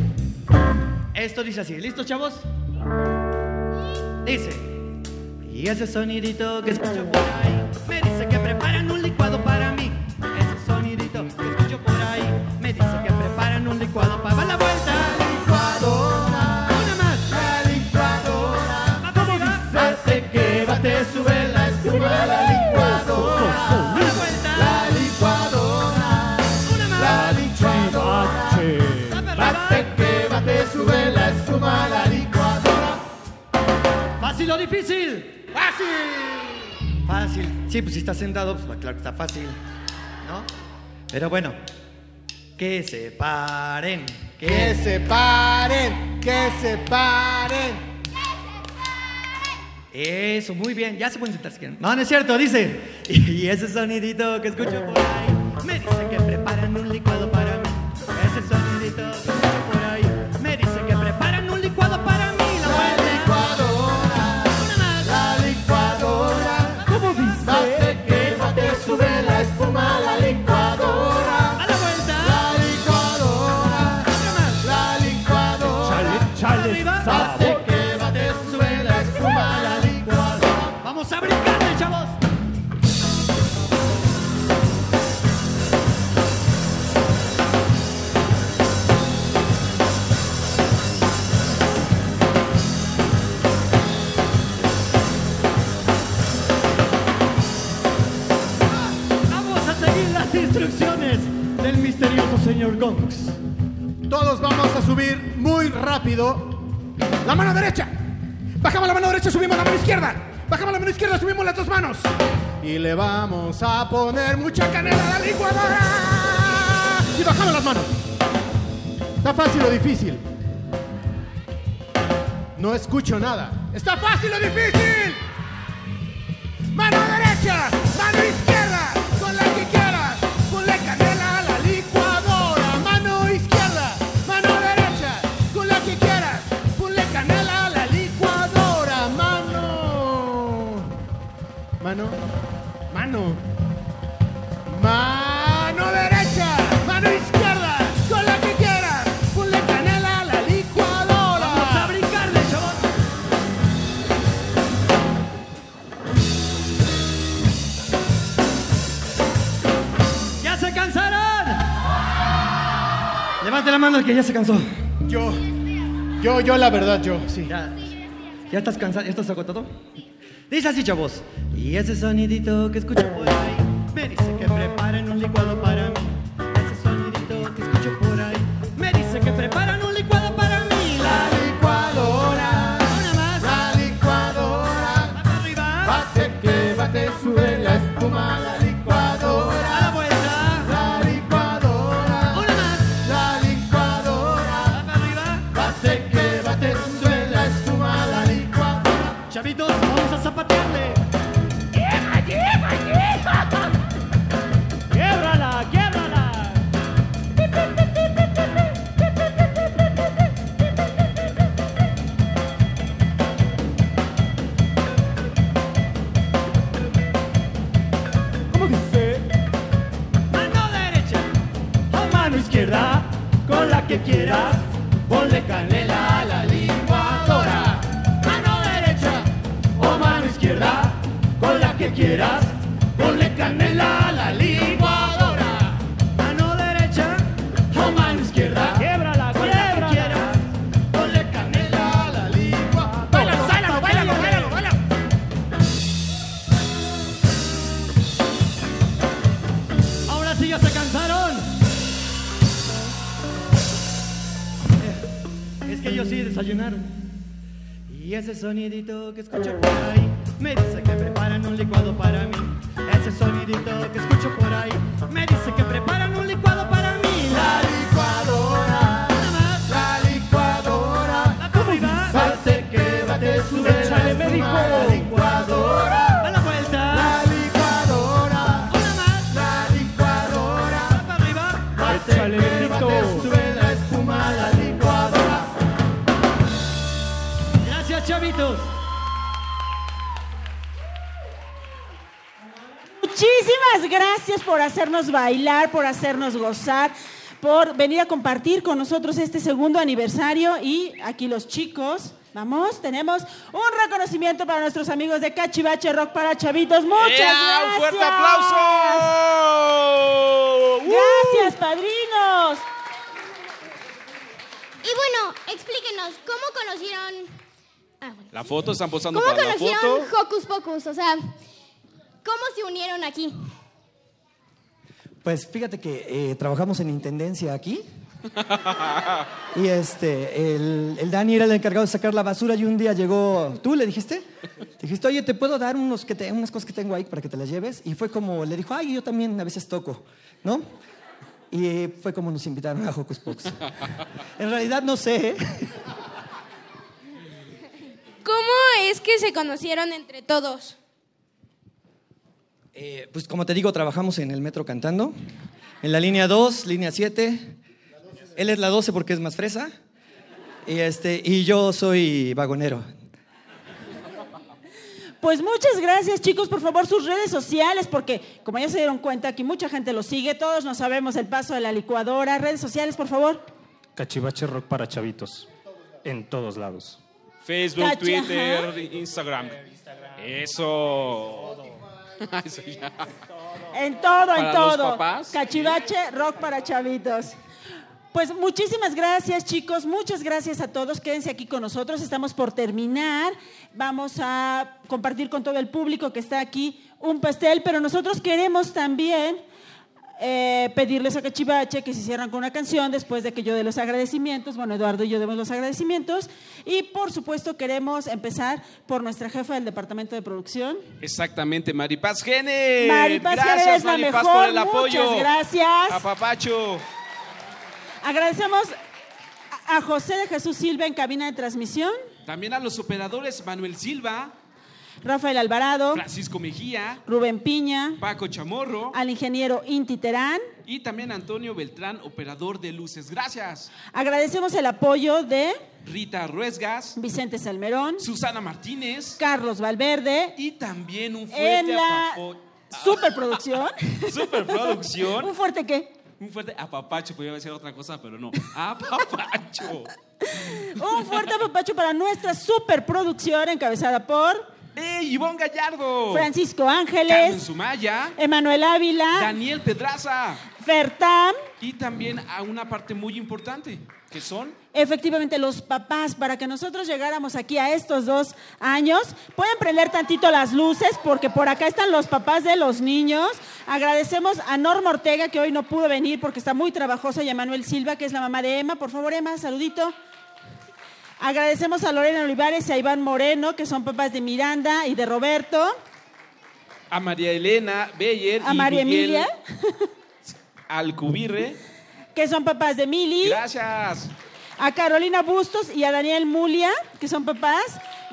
Esto dice así. ¿Listos, chavos? Dice. Y ese sonidito que escucho por ahí me dice que preparan un licuado para mí. ¡Fácil! Fácil. Sí, pues si está sentado, pues claro que está fácil. ¿No? Pero bueno. Que se paren. Que se paren, que se paren. Eso, muy bien. Ya se pueden sentar si quieren. No, no es cierto, dice. Y ese sonidito que escucho por ahí me dice que preparan un licuado para mí. Ese sonidito del misterioso señor Gonks. Todos vamos a subir muy rápido. La mano derecha. Bajamos la mano derecha, subimos la mano izquierda. Bajamos la mano izquierda, subimos las dos manos. Y le vamos a poner mucha canela a la licuadora. Y bajamos las manos. ¿Está fácil o difícil? No escucho nada. ¿Está fácil o difícil? Mano derecha, mano izquierda, mano. Mano. Mano derecha. Mano izquierda. Con la que quieras. Ponle canela a la licuadora. Vamos a brincarle, chaval. ¿Ya se cansaron? Levante la mano el que ya se cansó. Yo. Yo, yo, la verdad, yo, sí. ¿Ya, ya estás cansado? ¿Ya estás agotado? Dice así, chavos. Y ese sonidito que escucho por ahí me dice que preparen un licuado para ese sonidito que escucho por ahí me dice que preparan un licuado para mí. Ese sonidito que escucho por ahí me dice que gracias por hacernos bailar, por hacernos gozar, por venir a compartir con nosotros este segundo aniversario. Y aquí los chicos, vamos, tenemos un reconocimiento para nuestros amigos de Cachivache Rock para Chavitos. Muchas ¡Ea! gracias. ¡Un fuerte aplauso! Gracias, padrinos. Y bueno, explíquenos, ¿cómo conocieron... Ah, bueno. La foto, están posando ¿Cómo para la conocieron foto. Hocus Pocus? O sea, ¿cómo se unieron aquí? Pues fíjate que eh, trabajamos en intendencia aquí. Y este, el, el Dani era el encargado de sacar la basura y un día llegó, tú le dijiste, dijiste, oye, ¿te puedo dar unos que te- unas cosas que tengo ahí para que te las lleves? Y fue como, le dijo, ay, yo también a veces toco, ¿no? Y fue como nos invitaron a Hocus Pocus. En realidad no sé, ¿eh? ¿Cómo es que se conocieron entre todos? Eh, pues como te digo, trabajamos en el metro cantando, en la línea 2, línea 7. Él es la 12 porque es más fresa. Y, este, y yo soy vagonero. Pues muchas gracias, chicos. Por favor, sus redes sociales, porque como ya se dieron cuenta, aquí mucha gente los sigue. Todos no sabemos el paso de la licuadora. Redes sociales, por favor. Cachivache Rock para chavitos. En todos lados. Facebook, Cacha, Twitter, Instagram. Eso. Eso. En todo, en todo. Cachivache, rock para chavitos. Pues muchísimas gracias, chicos. Muchas gracias a todos. Quédense aquí con nosotros. Estamos por terminar. Vamos a compartir con todo el público que está aquí un pastel, pero nosotros queremos también eh, pedirles a Cachivache que se cierran con una canción después de que yo dé los agradecimientos. Bueno, Eduardo y yo demos los agradecimientos. Y por supuesto queremos empezar por nuestra jefa del departamento de producción. Exactamente, Maripaz Gene. Maripaz Gene Gracias, es la Maripaz, mejor. por el apoyo. Muchas gracias. A Papacho. Agradecemos a José de Jesús Silva en cabina de transmisión, También a los operadores Manuel Silva, Rafael Alvarado, Francisco Mejía, Rubén Piña, Paco Chamorro al ingeniero Inti Terán. y también Antonio Beltrán, operador de luces. Gracias. Agradecemos el apoyo de Rita Ruesgas, Vicente Salmerón, Susana Martínez Carlos Valverde y también un fuerte en la superproducción. superproducción. ¿Un fuerte qué? Un fuerte apapacho, podría decir otra cosa, pero no. Apapacho. Un fuerte apapacho para nuestra superproducción encabezada por ¡Ey, Ivonne Gallardo! Francisco Carmen Ángeles, Sumaya, Emanuel Ávila, Daniel Pedraza, Fertam, y también a una parte muy importante, que son Efectivamente, los papás, para que nosotros llegáramos aquí a estos dos años, pueden prender tantito las luces, porque por acá están los papás de los niños. Agradecemos a Norma Ortega, que hoy no pudo venir porque está muy trabajosa, y a Manuel Silva, que es la mamá de Emma. Por favor, Emma, saludito. Agradecemos a Lorena Olivares y a Iván Moreno, que son papás de Miranda y de Roberto. a María Elena Beyer A y María Miguel Emilia, Alcubirre. que son papás de Mili. Gracias. a Carolina Bustos y a Daniel Mulia, que son papás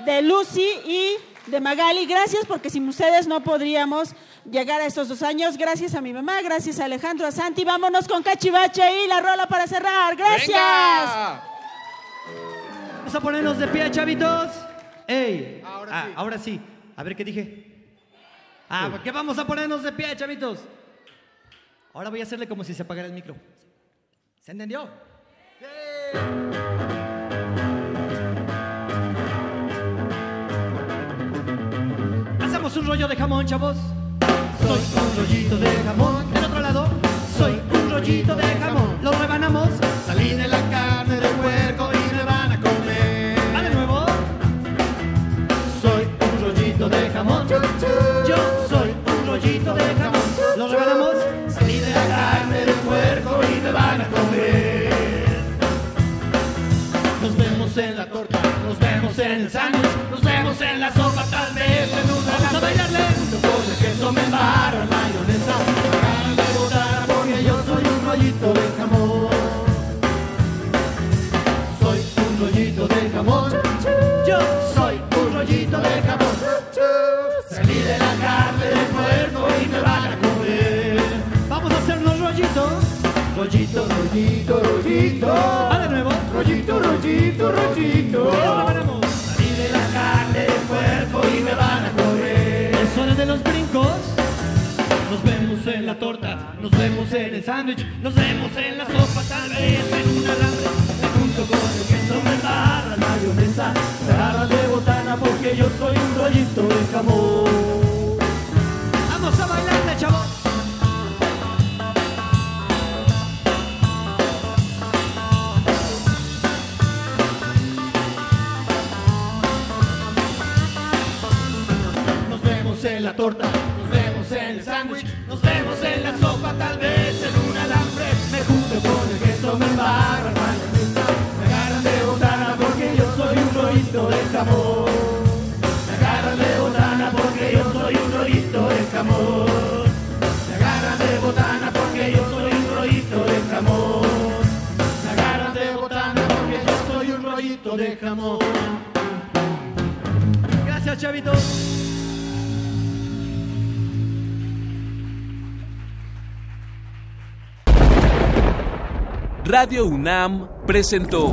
de Lucy y de Magali. Gracias, porque sin ustedes no podríamos llegar a estos dos años. Gracias a mi mamá, gracias a Alejandro, a Santi. Vámonos con Cachivache y la rola para cerrar. Gracias. Vamos a ponernos de pie, chavitos. ¡Ey! Ahora, sí. ahora sí. A ver qué dije. Ah, ¿por qué vamos a ponernos de pie, chavitos? Ahora voy a hacerle como si se apagara el micro. ¿Se entendió? Hacemos un rollo de jamón, chavos. Soy un rollito de jamón. Del otro lado, soy un rollito de jamón. Lo rebanamos. Salí de la carne del puerco rollito de jamón. Yo soy un rollito de jamón. Lo rebanamos. Salí de la carne del puerco y me van a comer. Nos vemos en la torta, nos vemos en el sándwich, nos vemos en la sopa, tal vez en una Vamos a bailarle. Junto con el queso me embarro en mayonesa. Ganan de porque yo soy un rollito de jamón. Soy un rollito de jamón. Rollito de jamón. Salí de la carne del puerco y me van a comer. Vamos a hacernos rollitos. Rollito, rollito, rollito. Va de nuevo. Rollito, rollito, rollito. Salí de la carne del puerco y me van a comer. Es hora de los brincos. Nos vemos en la torta, nos vemos en el sándwich, nos vemos en la sopa, tal vez en un alambre. Me junto con el queso, me embarra la mayonesa. Me agarran de botana porque yo soy un rollito de jamón. Vamos a bailarle, chavos. Nos vemos en la torta, nos vemos en el sándwich, nos vemos en la sopa, tal vez en un alambre. Me junto con el queso, me embarra de jamón. Me agarran de botana porque yo soy un rollito de jamón. Me agarran de botana porque yo soy un rollito de jamón. Me agarran de botana porque yo soy un rollito de jamón. Gracias, chavitos. Radio UNAM presentó